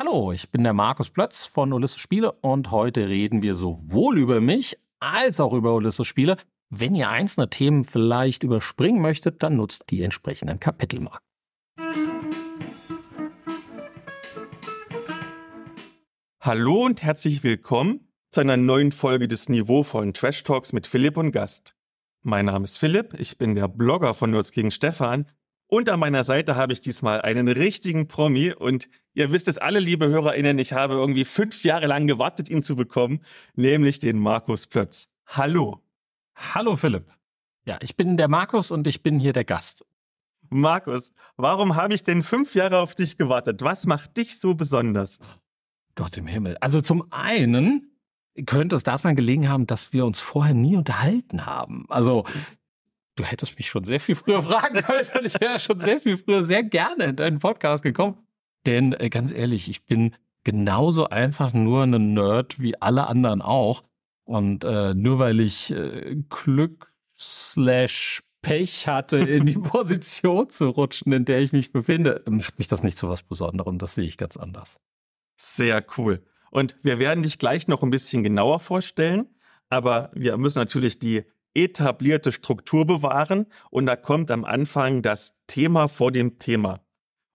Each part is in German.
Hallo, ich bin der Markus Plötz von Ulysses Spiele und heute reden wir sowohl über mich als auch über Ulysses Spiele. Wenn ihr einzelne Themen vielleicht überspringen möchtet, dann nutzt die entsprechenden Kapitelmarken. Hallo und herzlich willkommen zu einer neuen Folge des niveauvollen Trash Talks mit Philipp und Gast. Mein Name ist Philipp, ich bin der Blogger von Nerds gegen Stefan und an meiner Seite habe ich diesmal einen richtigen Promi. Und ihr wisst es alle, liebe HörerInnen, ich habe irgendwie fünf Jahre lang gewartet, ihn zu bekommen, nämlich den Markus Plötz. Hallo. Hallo Philipp. Ja, ich bin der Markus und ich bin hier der Gast. Markus, warum habe ich denn fünf Jahre auf dich gewartet? Was macht dich so besonders? Gott im Himmel. Also zum einen könnte es daran gelegen haben, dass wir uns vorher nie unterhalten haben. Also du hättest mich schon sehr viel früher fragen können und ich wäre schon sehr viel früher sehr gerne in deinen Podcast gekommen. Denn äh, ganz ehrlich, ich bin genauso einfach nur ein Nerd wie alle anderen auch. Und äh, nur weil ich äh, Glück slash Pech hatte, in die Position zu rutschen, in der ich mich befinde, macht mich das nicht zu was Besonderem. Das sehe ich ganz anders. Sehr cool. Und wir werden dich gleich noch ein bisschen genauer vorstellen. Aber wir müssen natürlich die etablierte Struktur bewahren und da kommt am Anfang das Thema vor dem Thema.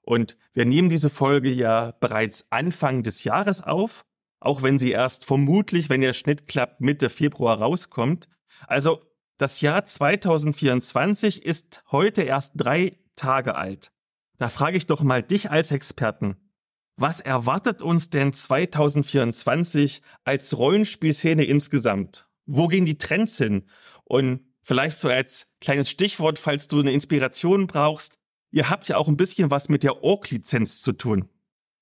Und wir nehmen diese Folge ja bereits Anfang des Jahres auf, auch wenn sie erst vermutlich, wenn der Schnitt klappt, Mitte Februar rauskommt. Also das Jahr 2024 ist heute erst drei Tage alt. Da frage ich doch mal dich als Experten. Was erwartet uns denn 2024 als Rollenspielszene insgesamt? Wo gehen die Trends hin? Und vielleicht so als kleines Stichwort, falls du eine Inspiration brauchst, ihr habt ja auch ein bisschen was mit der Org-Lizenz zu tun.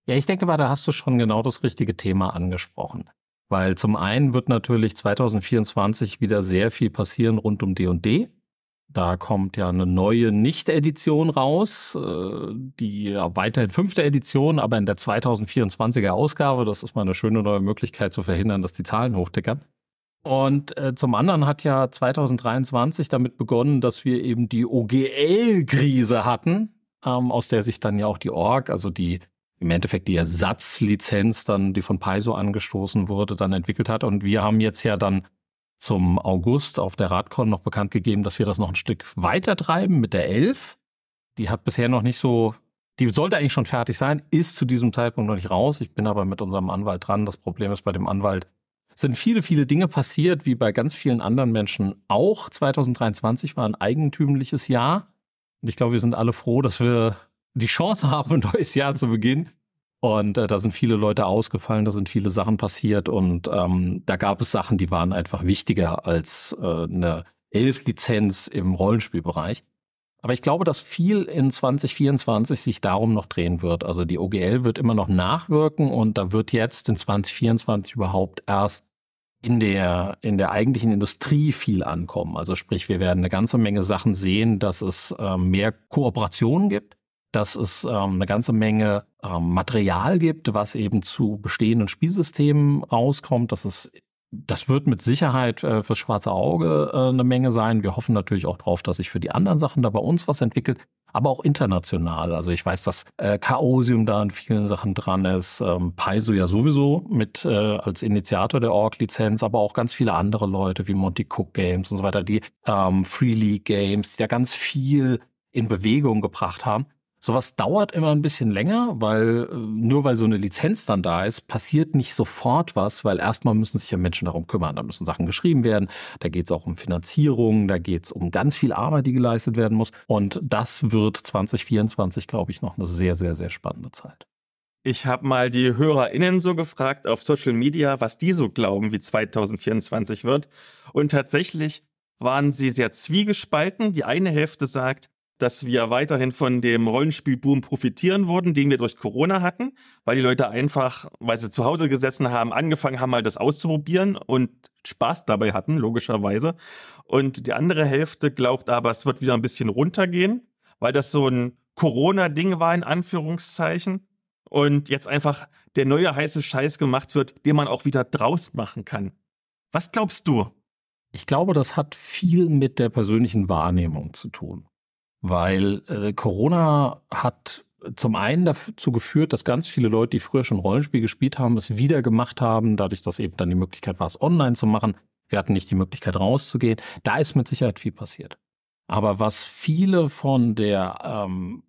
Ja, ich denke mal, da hast du schon genau das richtige Thema angesprochen. Weil zum einen wird natürlich 2024 wieder sehr viel passieren rund um D&D. Da kommt ja eine neue Nicht-Edition raus, äh, die ja weiterhin fünfte Edition, aber in der 2024er Ausgabe. Das ist mal eine schöne neue Möglichkeit zu verhindern, dass die Zahlen hochtickern. Und äh, zum anderen hat ja 2023 damit begonnen, dass wir eben die OGL-Krise hatten, ähm, aus der sich dann ja auch die Org, also die im Endeffekt die Ersatzlizenz dann, die von Paizo angestoßen wurde, dann entwickelt hat. Und wir haben jetzt ja dann zum August auf der Radcon noch bekannt gegeben, dass wir das noch ein Stück weiter treiben mit der 11. Die hat bisher noch nicht so, die sollte eigentlich schon fertig sein, ist zu diesem Zeitpunkt noch nicht raus. Ich bin aber mit unserem Anwalt dran. Das Problem ist bei dem Anwalt, sind viele, viele Dinge passiert, wie bei ganz vielen anderen Menschen auch. 2023 war ein eigentümliches Jahr. Und ich glaube, wir sind alle froh, dass wir die Chance haben, ein neues Jahr zu beginnen. Und äh, da sind viele Leute ausgefallen, da sind viele Sachen passiert und ähm, da gab es Sachen, die waren einfach wichtiger als äh, eine Elf-Lizenz im Rollenspielbereich. Aber ich glaube, dass viel in 2024 sich darum noch drehen wird. Also die OGL wird immer noch nachwirken und da wird jetzt in 2024 überhaupt erst in der, in der eigentlichen Industrie viel ankommen. Also sprich, wir werden eine ganze Menge Sachen sehen, dass es äh, mehr Kooperationen gibt, dass es ähm, eine ganze Menge ähm, Material gibt, was eben zu bestehenden Spielsystemen rauskommt, dass es das wird mit Sicherheit äh, fürs schwarze Auge äh, eine Menge sein. Wir hoffen natürlich auch drauf, dass sich für die anderen Sachen da bei uns was entwickelt, aber auch international. Also ich weiß, dass äh, Chaosium da in vielen Sachen dran ist, ähm, Paizo ja sowieso mit äh, als Initiator der Org-Lizenz, aber auch ganz viele andere Leute wie Monty Cook Games und so weiter, die ähm, Free League Games, die da ganz viel in Bewegung gebracht haben. Sowas dauert immer ein bisschen länger, weil äh, nur weil so eine Lizenz dann da ist, passiert nicht sofort was, weil erstmal müssen sich ja Menschen darum kümmern. Da müssen Sachen geschrieben werden, da geht es auch um Finanzierung, da geht es um ganz viel Arbeit, die geleistet werden muss. Und das wird 2024, glaube ich, noch eine sehr, sehr, sehr spannende Zeit. Ich habe mal die HörerInnen so gefragt auf Social Media, was die so glauben, wie 2024 wird. Und tatsächlich waren sie sehr zwiegespalten. Die eine Hälfte sagt, dass wir weiterhin von dem Rollenspielboom profitieren würden, den wir durch Corona hatten, weil die Leute einfach, weil sie zu Hause gesessen haben, angefangen haben, mal das auszuprobieren und Spaß dabei hatten, logischerweise. Und die andere Hälfte glaubt aber, es wird wieder ein bisschen runtergehen, weil das so ein Corona-Ding war, in Anführungszeichen. Und jetzt einfach der neue heiße Scheiß gemacht wird, den man auch wieder draus machen kann. Was glaubst du? Ich glaube, das hat viel mit der persönlichen Wahrnehmung zu tun weil äh, Corona hat zum einen dazu geführt, dass ganz viele Leute, die früher schon Rollenspiel gespielt haben, es wieder gemacht haben, dadurch, dass eben dann die Möglichkeit war, es online zu machen. Wir hatten nicht die Möglichkeit rauszugehen. Da ist mit Sicherheit viel passiert. Aber was viele von der ähm,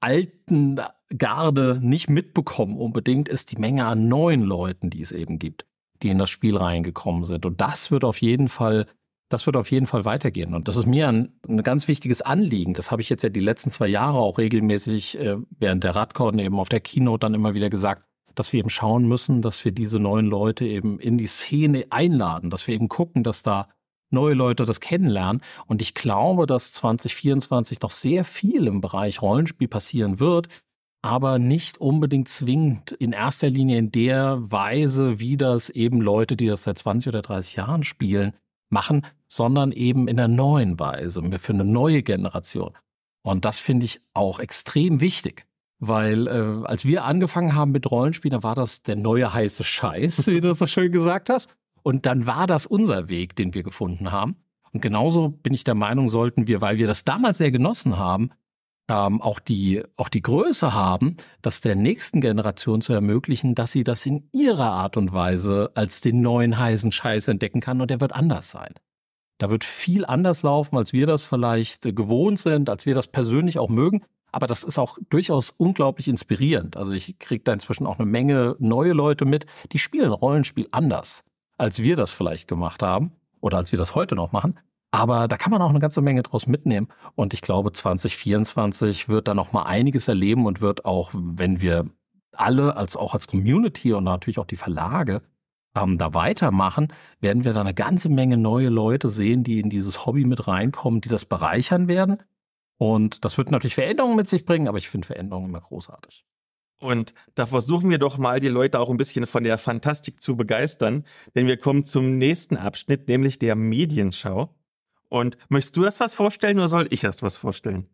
alten Garde nicht mitbekommen unbedingt, ist die Menge an neuen Leuten, die es eben gibt, die in das Spiel reingekommen sind. Und das wird auf jeden Fall das wird auf jeden Fall weitergehen. Und das ist mir ein, ein ganz wichtiges Anliegen. Das habe ich jetzt ja die letzten zwei Jahre auch regelmäßig äh, während der Radcon eben auf der Keynote dann immer wieder gesagt, dass wir eben schauen müssen, dass wir diese neuen Leute eben in die Szene einladen, dass wir eben gucken, dass da neue Leute das kennenlernen. Und ich glaube, dass 2024 noch sehr viel im Bereich Rollenspiel passieren wird, aber nicht unbedingt zwingend in erster Linie in der Weise, wie das eben Leute, die das seit 20 oder 30 Jahren spielen, machen, sondern eben in einer neuen Weise, für eine neue Generation. Und das finde ich auch extrem wichtig. Weil äh, als wir angefangen haben mit Rollenspielen, da war das der neue heiße Scheiß, wie du so schön gesagt hast. Und dann war das unser Weg, den wir gefunden haben. Und genauso bin ich der Meinung, sollten wir, weil wir das damals sehr genossen haben, ähm, auch die auch die Größe haben, das der nächsten Generation zu ermöglichen, dass sie das in ihrer Art und Weise als den neuen heißen Scheiß entdecken kann und der wird anders sein. Da wird viel anders laufen, als wir das vielleicht äh, gewohnt sind, als wir das persönlich auch mögen. Aber das ist auch durchaus unglaublich inspirierend. Also ich kriege da inzwischen auch eine Menge neue Leute mit, die spielen Rollenspiel anders, als wir das vielleicht gemacht haben oder als wir das heute noch machen. Aber da kann man auch eine ganze Menge draus mitnehmen. Und ich glaube, 2024 wird da noch mal einiges erleben und wird auch, wenn wir alle, als auch als Community und natürlich auch die Verlage, ähm, da weitermachen, werden wir da eine ganze Menge neue Leute sehen, die in dieses Hobby mit reinkommen, die das bereichern werden. Und das wird natürlich Veränderungen mit sich bringen, aber ich finde Veränderungen immer großartig. Und da versuchen wir doch mal, die Leute auch ein bisschen von der Fantastik zu begeistern, denn wir kommen zum nächsten Abschnitt, nämlich der Medienschau. Und möchtest du erst was vorstellen oder soll ich erst was vorstellen?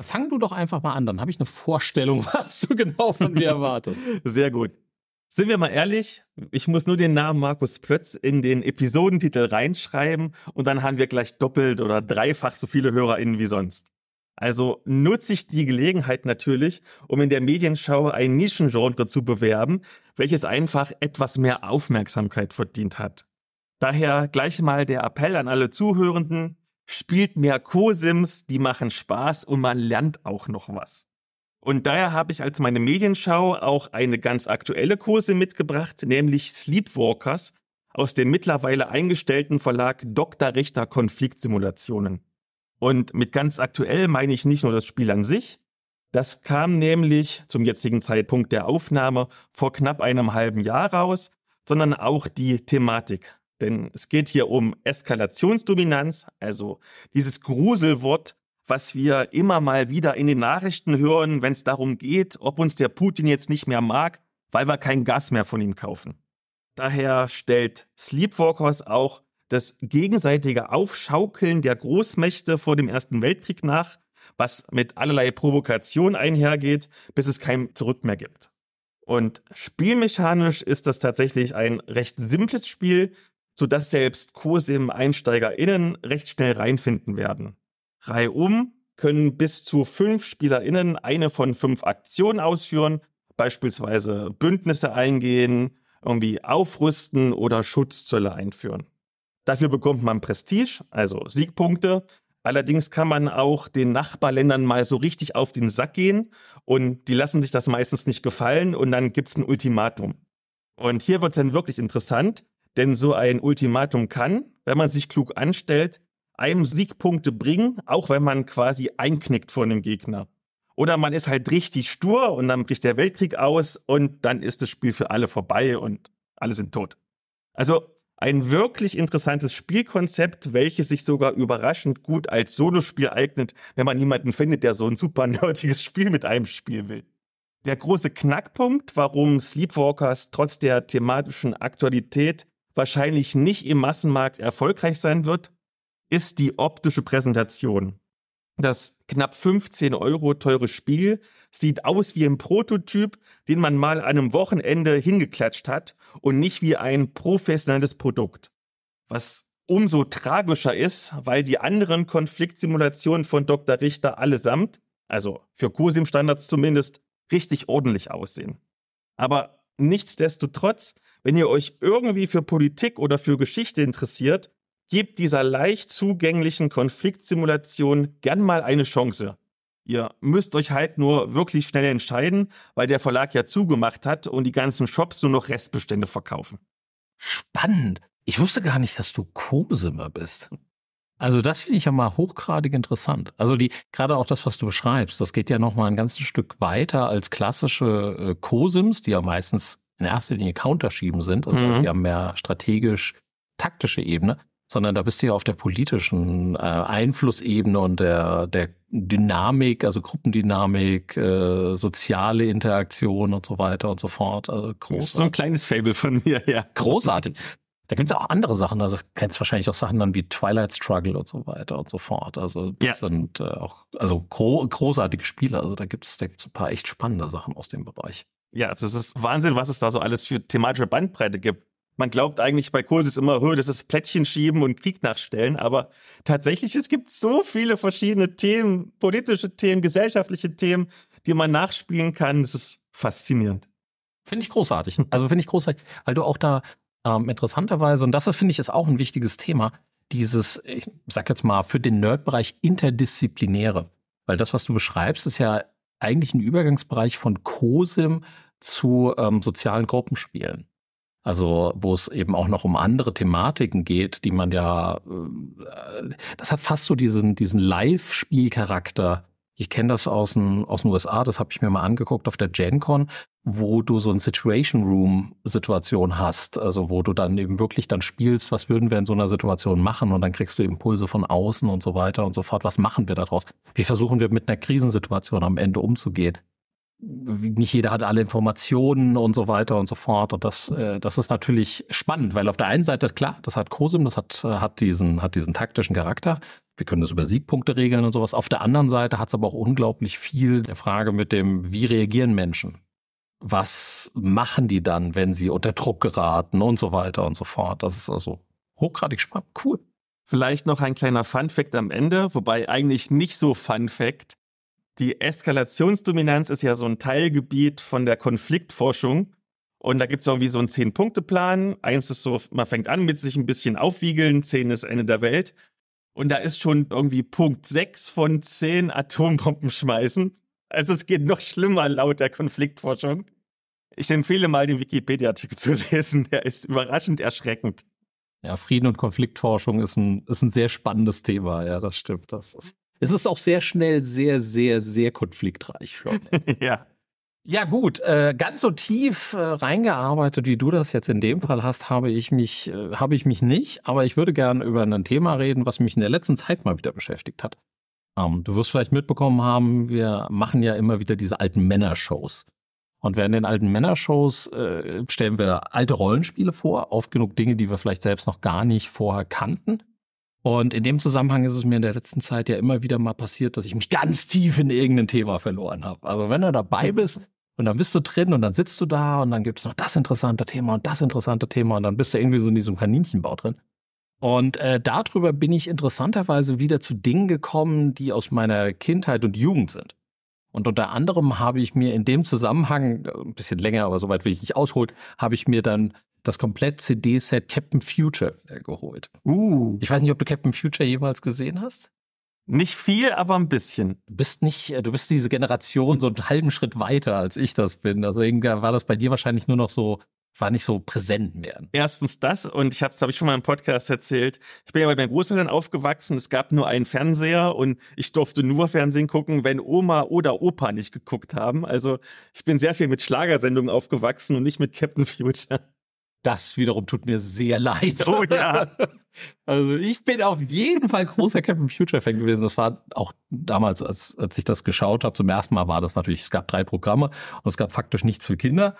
Fang du doch einfach mal an, dann habe ich eine Vorstellung, was du genau von mir erwartest. Sehr gut. Sind wir mal ehrlich, ich muss nur den Namen Markus Plötz in den Episodentitel reinschreiben und dann haben wir gleich doppelt oder dreifach so viele HörerInnen wie sonst. Also nutze ich die Gelegenheit natürlich, um in der Medienschau ein Nischengenre zu bewerben, welches einfach etwas mehr Aufmerksamkeit verdient hat. Daher gleich mal der Appell an alle Zuhörenden, spielt mehr Co-Sims, die machen Spaß und man lernt auch noch was. Und daher habe ich als meine Medienschau auch eine ganz aktuelle Kurse mitgebracht, nämlich Sleepwalkers aus dem mittlerweile eingestellten Verlag Dr. Richter Konfliktsimulationen. Und mit ganz aktuell meine ich nicht nur das Spiel an sich, das kam nämlich zum jetzigen Zeitpunkt der Aufnahme vor knapp einem halben Jahr raus, sondern auch die Thematik. Denn es geht hier um Eskalationsdominanz, also dieses Gruselwort, was wir immer mal wieder in den Nachrichten hören, wenn es darum geht, ob uns der Putin jetzt nicht mehr mag, weil wir kein Gas mehr von ihm kaufen. Daher stellt Sleepwalkers auch das gegenseitige Aufschaukeln der Großmächte vor dem Ersten Weltkrieg nach, was mit allerlei Provokation einhergeht, bis es kein Zurück mehr gibt. Und spielmechanisch ist das tatsächlich ein recht simples Spiel, sodass selbst COSIM-EinsteigerInnen recht schnell reinfinden werden. Reihum können bis zu fünf SpielerInnen eine von fünf Aktionen ausführen, beispielsweise Bündnisse eingehen, irgendwie aufrüsten oder Schutzzölle einführen. Dafür bekommt man Prestige, also Siegpunkte. Allerdings kann man auch den Nachbarländern mal so richtig auf den Sack gehen und die lassen sich das meistens nicht gefallen und dann gibt's ein Ultimatum. Und hier wird's dann wirklich interessant, denn so ein Ultimatum kann, wenn man sich klug anstellt, einem Siegpunkte bringen, auch wenn man quasi einknickt vor einem Gegner. Oder man ist halt richtig stur und dann bricht der Weltkrieg aus und dann ist das Spiel für alle vorbei und alle sind tot. Also ein wirklich interessantes Spielkonzept, welches sich sogar überraschend gut als Solospiel eignet, wenn man jemanden findet, der so ein super nerdiges Spiel mit einem spielen will. Der große Knackpunkt, warum Sleepwalkers trotz der thematischen Aktualität wahrscheinlich nicht im Massenmarkt erfolgreich sein wird, ist die optische Präsentation. Das knapp 15 Euro teure Spiel sieht aus wie ein Prototyp, den man mal an einem Wochenende hingeklatscht hat und nicht wie ein professionelles Produkt. Was umso tragischer ist, weil die anderen Konfliktsimulationen von Dr. Richter allesamt, also für COSIM-Standards zumindest, richtig ordentlich aussehen. Aber nichtsdestotrotz, wenn ihr euch irgendwie für Politik oder für Geschichte interessiert, gebt dieser leicht zugänglichen Konfliktsimulation gern mal eine Chance. Ihr müsst euch halt nur wirklich schnell entscheiden, weil der Verlag ja zugemacht hat und die ganzen Shops nur noch Restbestände verkaufen. Spannend. Ich wusste gar nicht, dass du Kosimmer bist. Also das finde ich ja mal hochgradig interessant. Also die gerade auch das, was du beschreibst, das geht ja noch mal ein ganzes Stück weiter als klassische äh, Cosims, die ja meistens in erster Linie Counterschieben sind. Also mhm. sie haben mehr strategisch taktische Ebene, sondern da bist du ja auf der politischen äh, Einflussebene und der der Dynamik, also Gruppendynamik, äh, soziale Interaktion und so weiter und so fort. Also großartig. Das ist so ein kleines Fable von mir, ja. Großartig. Da gibt es auch andere Sachen, also kennst wahrscheinlich auch Sachen dann wie Twilight Struggle und so weiter und so fort. Also das ja. sind äh, auch also gro großartige Spiele. Also da gibt es da gibt's ein paar echt spannende Sachen aus dem Bereich. Ja, das ist Wahnsinn, was es da so alles für thematische Bandbreite gibt. Man glaubt eigentlich bei Kursis immer, das ist Plättchen schieben und Krieg nachstellen, aber tatsächlich, es gibt so viele verschiedene Themen, politische Themen, gesellschaftliche Themen, die man nachspielen kann. Das ist faszinierend. Finde ich großartig. Also finde ich großartig, weil du auch da ähm, interessanterweise, und das finde ich ist auch ein wichtiges Thema, dieses, ich sag jetzt mal, für den Nerd-Bereich interdisziplinäre. Weil das, was du beschreibst, ist ja eigentlich ein Übergangsbereich von COSIM zu ähm, sozialen Gruppenspielen. Also wo es eben auch noch um andere Thematiken geht, die man ja, äh, das hat fast so diesen, diesen Live-Spielcharakter. Ich kenne das aus den, aus den USA, das habe ich mir mal angeguckt auf der GenCon, wo du so ein Situation Room Situation hast, also wo du dann eben wirklich dann spielst, was würden wir in so einer Situation machen und dann kriegst du Impulse von außen und so weiter und so fort. Was machen wir daraus? Wie versuchen wir mit einer Krisensituation am Ende umzugehen? nicht jeder hat alle Informationen und so weiter und so fort. Und das, äh, das ist natürlich spannend, weil auf der einen Seite, klar, das hat COSIM, das hat, äh, hat, diesen, hat diesen taktischen Charakter. Wir können das über Siegpunkte regeln und sowas. Auf der anderen Seite hat es aber auch unglaublich viel der Frage mit dem, wie reagieren Menschen? Was machen die dann, wenn sie unter Druck geraten und so weiter und so fort? Das ist also hochgradig spannend. Cool. Vielleicht noch ein kleiner Fun Fact am Ende, wobei eigentlich nicht so Fun Fact. Die Eskalationsdominanz ist ja so ein Teilgebiet von der Konfliktforschung. Und da gibt es irgendwie so einen Zehn-Punkte-Plan. Eins ist so, man fängt an mit sich ein bisschen aufwiegeln, zehn ist Ende der Welt. Und da ist schon irgendwie Punkt sechs von zehn Atombomben schmeißen. Also es geht noch schlimmer laut der Konfliktforschung. Ich empfehle mal den Wikipedia-Artikel zu lesen, der ist überraschend erschreckend. Ja, Frieden und Konfliktforschung ist ein, ist ein sehr spannendes Thema, ja, das stimmt. Das ist es ist auch sehr schnell sehr, sehr, sehr konfliktreich schon. ja. Ja gut, äh, ganz so tief äh, reingearbeitet, wie du das jetzt in dem Fall hast, habe ich mich, äh, habe ich mich nicht. Aber ich würde gerne über ein Thema reden, was mich in der letzten Zeit mal wieder beschäftigt hat. Ähm, du wirst vielleicht mitbekommen haben, wir machen ja immer wieder diese alten Männershows. Und während den alten Männershows äh, stellen wir alte Rollenspiele vor, oft genug Dinge, die wir vielleicht selbst noch gar nicht vorher kannten. Und in dem Zusammenhang ist es mir in der letzten Zeit ja immer wieder mal passiert, dass ich mich ganz tief in irgendein Thema verloren habe. Also wenn du dabei bist und dann bist du drin und dann sitzt du da und dann gibt es noch das interessante Thema und das interessante Thema und dann bist du irgendwie so in diesem Kaninchenbau drin. Und äh, darüber bin ich interessanterweise wieder zu Dingen gekommen, die aus meiner Kindheit und Jugend sind. Und unter anderem habe ich mir in dem Zusammenhang, ein bisschen länger, aber soweit will ich nicht ausholen, habe ich mir dann das komplett CD-Set Captain Future äh, geholt. Uh. Ich weiß nicht, ob du Captain Future jemals gesehen hast. Nicht viel, aber ein bisschen. Du bist nicht, äh, du bist diese Generation so einen halben Schritt weiter, als ich das bin. Also irgendwie war das bei dir wahrscheinlich nur noch so, war nicht so präsent mehr. Erstens das und ich habe, das habe ich schon mal im Podcast erzählt. Ich bin ja bei meinen Großeltern aufgewachsen. Es gab nur einen Fernseher und ich durfte nur Fernsehen gucken, wenn Oma oder Opa nicht geguckt haben. Also ich bin sehr viel mit Schlagersendungen aufgewachsen und nicht mit Captain Future. Das wiederum tut mir sehr leid. Oh ja. Also ich bin auf jeden Fall großer Captain Future Fan gewesen. Das war auch damals, als, als ich das geschaut habe, zum ersten Mal war das natürlich, es gab drei Programme und es gab faktisch nichts für Kinder.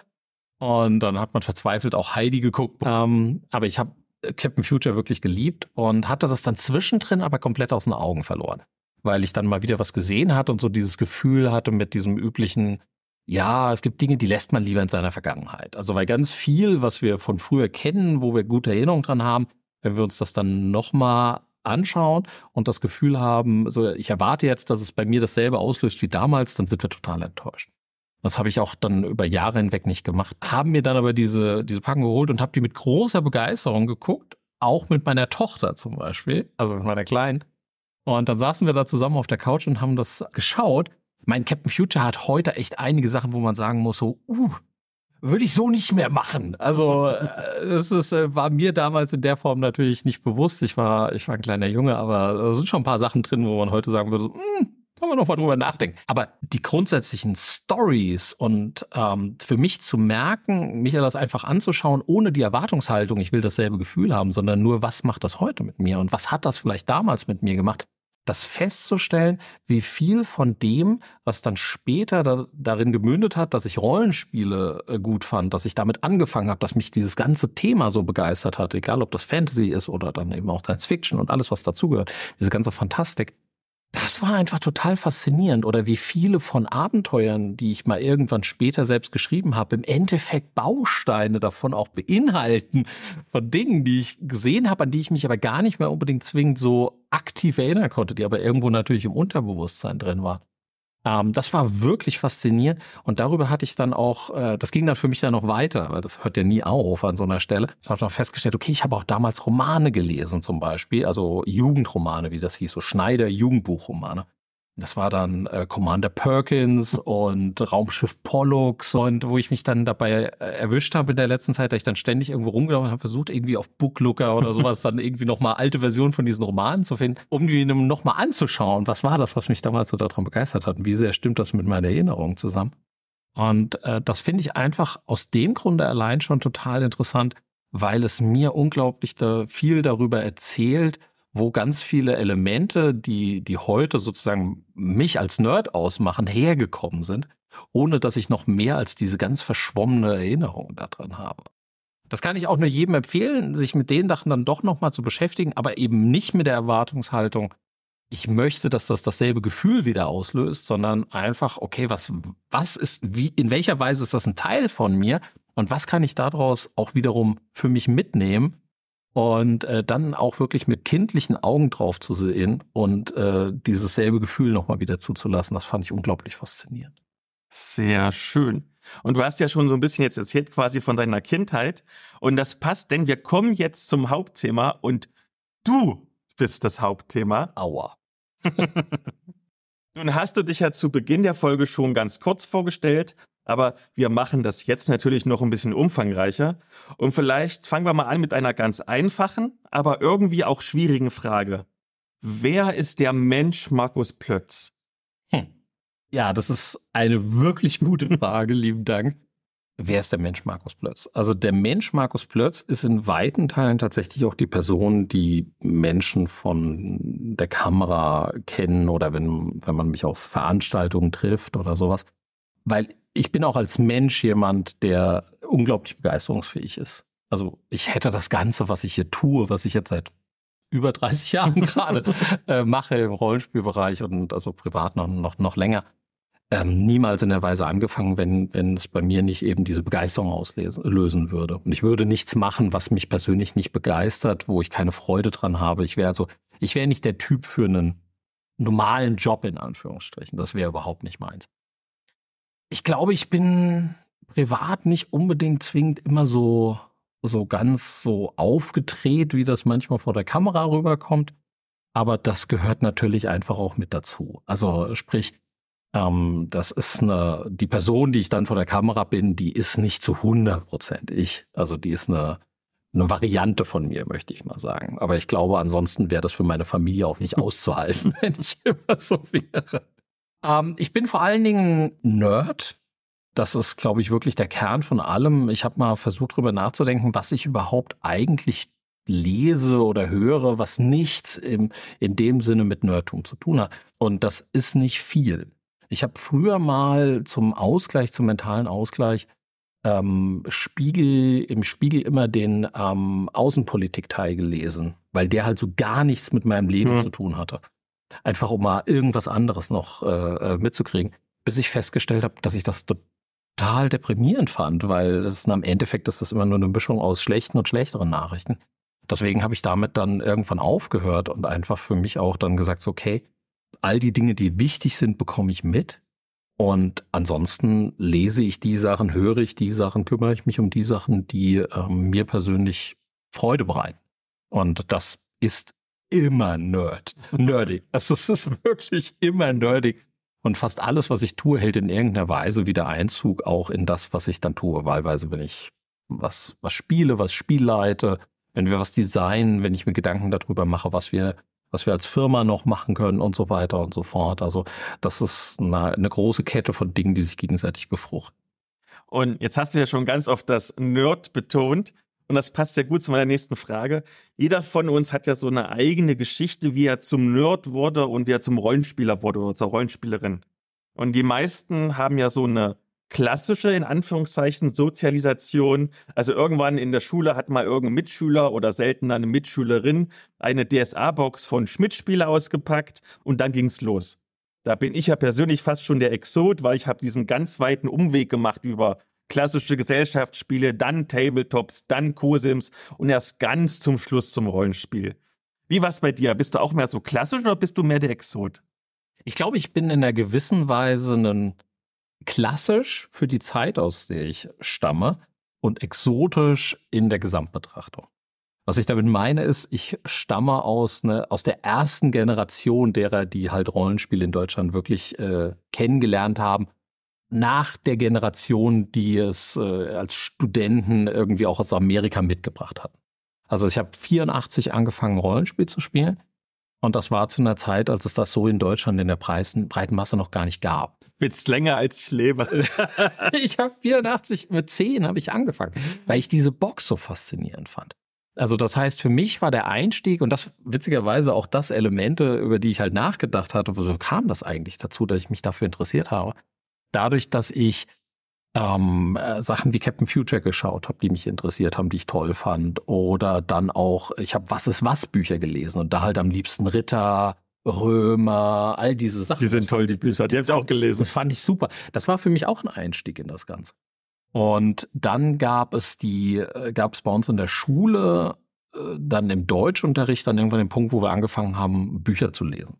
Und dann hat man verzweifelt auch Heidi geguckt. Ähm, aber ich habe Captain Future wirklich geliebt und hatte das dann zwischendrin aber komplett aus den Augen verloren. Weil ich dann mal wieder was gesehen hatte und so dieses Gefühl hatte mit diesem üblichen ja, es gibt Dinge, die lässt man lieber in seiner Vergangenheit. Also weil ganz viel, was wir von früher kennen, wo wir gute Erinnerungen dran haben, wenn wir uns das dann nochmal anschauen und das Gefühl haben, so ich erwarte jetzt, dass es bei mir dasselbe auslöst wie damals, dann sind wir total enttäuscht. Das habe ich auch dann über Jahre hinweg nicht gemacht. Haben mir dann aber diese, diese Packung geholt und habe die mit großer Begeisterung geguckt. Auch mit meiner Tochter zum Beispiel, also mit meiner Kleinen. Und dann saßen wir da zusammen auf der Couch und haben das geschaut. Mein Captain Future hat heute echt einige Sachen, wo man sagen muss, so, uh, würde ich so nicht mehr machen. Also es ist, äh, war mir damals in der Form natürlich nicht bewusst. Ich war, ich war ein kleiner Junge, aber da sind schon ein paar Sachen drin, wo man heute sagen würde, mm, kann man noch mal drüber nachdenken. Aber die grundsätzlichen Stories und ähm, für mich zu merken, mich das einfach anzuschauen, ohne die Erwartungshaltung, ich will dasselbe Gefühl haben, sondern nur, was macht das heute mit mir und was hat das vielleicht damals mit mir gemacht? Das festzustellen, wie viel von dem, was dann später da, darin gemündet hat, dass ich Rollenspiele äh, gut fand, dass ich damit angefangen habe, dass mich dieses ganze Thema so begeistert hat, egal ob das Fantasy ist oder dann eben auch Science Fiction und alles, was dazugehört, diese ganze Fantastik, das war einfach total faszinierend. Oder wie viele von Abenteuern, die ich mal irgendwann später selbst geschrieben habe, im Endeffekt Bausteine davon auch beinhalten, von Dingen, die ich gesehen habe, an die ich mich aber gar nicht mehr unbedingt zwingend so aktiv erinnern konnte, die aber irgendwo natürlich im Unterbewusstsein drin waren. Ähm, das war wirklich faszinierend und darüber hatte ich dann auch, äh, das ging dann für mich dann noch weiter, weil das hört ja nie auf an so einer Stelle. Ich habe dann festgestellt, okay, ich habe auch damals Romane gelesen zum Beispiel, also Jugendromane, wie das hieß, so Schneider Jugendbuchromane. Das war dann äh, Commander Perkins und Raumschiff Pollux und wo ich mich dann dabei äh, erwischt habe in der letzten Zeit, da ich dann ständig irgendwo rumgelaufen habe, versucht irgendwie auf Booklooker oder sowas dann irgendwie nochmal alte Versionen von diesen Romanen zu finden, um die nochmal anzuschauen. Was war das, was mich damals so daran begeistert hat und wie sehr stimmt das mit meiner Erinnerung zusammen? Und äh, das finde ich einfach aus dem Grunde allein schon total interessant, weil es mir unglaublich da viel darüber erzählt, wo ganz viele Elemente, die, die heute sozusagen mich als Nerd ausmachen, hergekommen sind, ohne dass ich noch mehr als diese ganz verschwommene Erinnerung daran habe. Das kann ich auch nur jedem empfehlen, sich mit den Sachen dann doch nochmal zu beschäftigen, aber eben nicht mit der Erwartungshaltung, ich möchte, dass das dasselbe Gefühl wieder auslöst, sondern einfach, okay, was, was ist, wie, in welcher Weise ist das ein Teil von mir und was kann ich daraus auch wiederum für mich mitnehmen, und äh, dann auch wirklich mit kindlichen Augen drauf zu sehen und äh, dieses selbe Gefühl nochmal wieder zuzulassen, das fand ich unglaublich faszinierend. Sehr schön. Und du hast ja schon so ein bisschen jetzt erzählt quasi von deiner Kindheit. Und das passt, denn wir kommen jetzt zum Hauptthema und du bist das Hauptthema. Aua. Nun hast du dich ja zu Beginn der Folge schon ganz kurz vorgestellt, aber wir machen das jetzt natürlich noch ein bisschen umfangreicher. Und vielleicht fangen wir mal an mit einer ganz einfachen, aber irgendwie auch schwierigen Frage. Wer ist der Mensch Markus Plötz? Hm. Ja, das ist eine wirklich gute Frage, lieben Dank. Wer ist der Mensch Markus Plötz? Also der Mensch Markus Plötz ist in weiten Teilen tatsächlich auch die Person, die Menschen von der Kamera kennen oder wenn, wenn man mich auf Veranstaltungen trifft oder sowas. Weil ich bin auch als Mensch jemand, der unglaublich begeisterungsfähig ist. Also ich hätte das Ganze, was ich hier tue, was ich jetzt seit über 30 Jahren gerade äh, mache im Rollenspielbereich und also privat noch, noch, noch länger, ähm, niemals in der Weise angefangen, wenn, wenn es bei mir nicht eben diese Begeisterung auslösen würde. Und ich würde nichts machen, was mich persönlich nicht begeistert, wo ich keine Freude dran habe. Ich wäre also, ich wäre nicht der Typ für einen normalen Job in Anführungsstrichen. Das wäre überhaupt nicht meins. Ich glaube, ich bin privat nicht unbedingt zwingend immer so, so ganz so aufgedreht, wie das manchmal vor der Kamera rüberkommt. Aber das gehört natürlich einfach auch mit dazu. Also sprich, ähm, das ist eine, die Person, die ich dann vor der Kamera bin, die ist nicht zu 100 Prozent ich. Also die ist eine, eine Variante von mir, möchte ich mal sagen. Aber ich glaube, ansonsten wäre das für meine Familie auch nicht auszuhalten, wenn ich immer so wäre. Ähm, ich bin vor allen Dingen Nerd. Das ist, glaube ich, wirklich der Kern von allem. Ich habe mal versucht, darüber nachzudenken, was ich überhaupt eigentlich lese oder höre, was nichts im, in dem Sinne mit Nerdtum zu tun hat. Und das ist nicht viel. Ich habe früher mal zum Ausgleich, zum mentalen Ausgleich, ähm, Spiegel, im Spiegel immer den ähm, Außenpolitik-Teil gelesen, weil der halt so gar nichts mit meinem Leben hm. zu tun hatte. Einfach um mal irgendwas anderes noch äh, äh, mitzukriegen. Bis ich festgestellt habe, dass ich das total deprimierend fand, weil das am Endeffekt ist das immer nur eine Mischung aus schlechten und schlechteren Nachrichten. Deswegen habe ich damit dann irgendwann aufgehört und einfach für mich auch dann gesagt, okay, all die Dinge, die wichtig sind, bekomme ich mit. Und ansonsten lese ich die Sachen, höre ich die Sachen, kümmere ich mich um die Sachen, die ähm, mir persönlich Freude bereiten. Und das ist immer nerd, nerdy. Also es ist wirklich immer nerdy. Und fast alles, was ich tue, hält in irgendeiner Weise wieder Einzug auch in das, was ich dann tue. Wahlweise, wenn ich was, was spiele, was spielleite, wenn wir was designen, wenn ich mir Gedanken darüber mache, was wir, was wir als Firma noch machen können und so weiter und so fort. Also das ist eine, eine große Kette von Dingen, die sich gegenseitig befruchten. Und jetzt hast du ja schon ganz oft das Nerd betont. Und das passt sehr gut zu meiner nächsten Frage. Jeder von uns hat ja so eine eigene Geschichte, wie er zum Nerd wurde und wie er zum Rollenspieler wurde oder zur Rollenspielerin. Und die meisten haben ja so eine klassische, in Anführungszeichen, Sozialisation. Also irgendwann in der Schule hat mal irgendein Mitschüler oder selten eine Mitschülerin eine DSA-Box von Schmidt-Spiele ausgepackt und dann ging's los. Da bin ich ja persönlich fast schon der Exot, weil ich habe diesen ganz weiten Umweg gemacht über klassische Gesellschaftsspiele, dann Tabletops, dann Cosims und erst ganz zum Schluss zum Rollenspiel. Wie war's bei dir? Bist du auch mehr so klassisch oder bist du mehr der Exot? Ich glaube, ich bin in einer gewissen Weise ein klassisch für die Zeit, aus der ich stamme, und exotisch in der Gesamtbetrachtung. Was ich damit meine, ist, ich stamme aus, ne, aus der ersten Generation derer, die halt Rollenspiele in Deutschland wirklich äh, kennengelernt haben, nach der Generation, die es äh, als Studenten irgendwie auch aus Amerika mitgebracht hatten. Also ich habe 84 angefangen, Rollenspiel zu spielen. Und das war zu einer Zeit, als es das so in Deutschland in der breiten Masse noch gar nicht gab. Wird's länger als ich lebe. ich habe 84 mit 10 habe ich angefangen, weil ich diese Box so faszinierend fand. Also das heißt, für mich war der Einstieg und das witzigerweise auch das Elemente, über die ich halt nachgedacht hatte, wieso kam das eigentlich dazu, dass ich mich dafür interessiert habe. Dadurch, dass ich ähm, äh, Sachen wie Captain Future geschaut habe, die mich interessiert haben, die ich toll fand. Oder dann auch, ich habe Was ist was Bücher gelesen und da halt am liebsten Ritter, Römer, all diese Sachen. Die sind toll, die Bücher, die habe ich auch gelesen. Das fand ich super. Das war für mich auch ein Einstieg in das Ganze. Und dann gab es die, äh, gab es bei uns in der Schule, äh, dann im Deutschunterricht, dann irgendwann den Punkt, wo wir angefangen haben, Bücher zu lesen.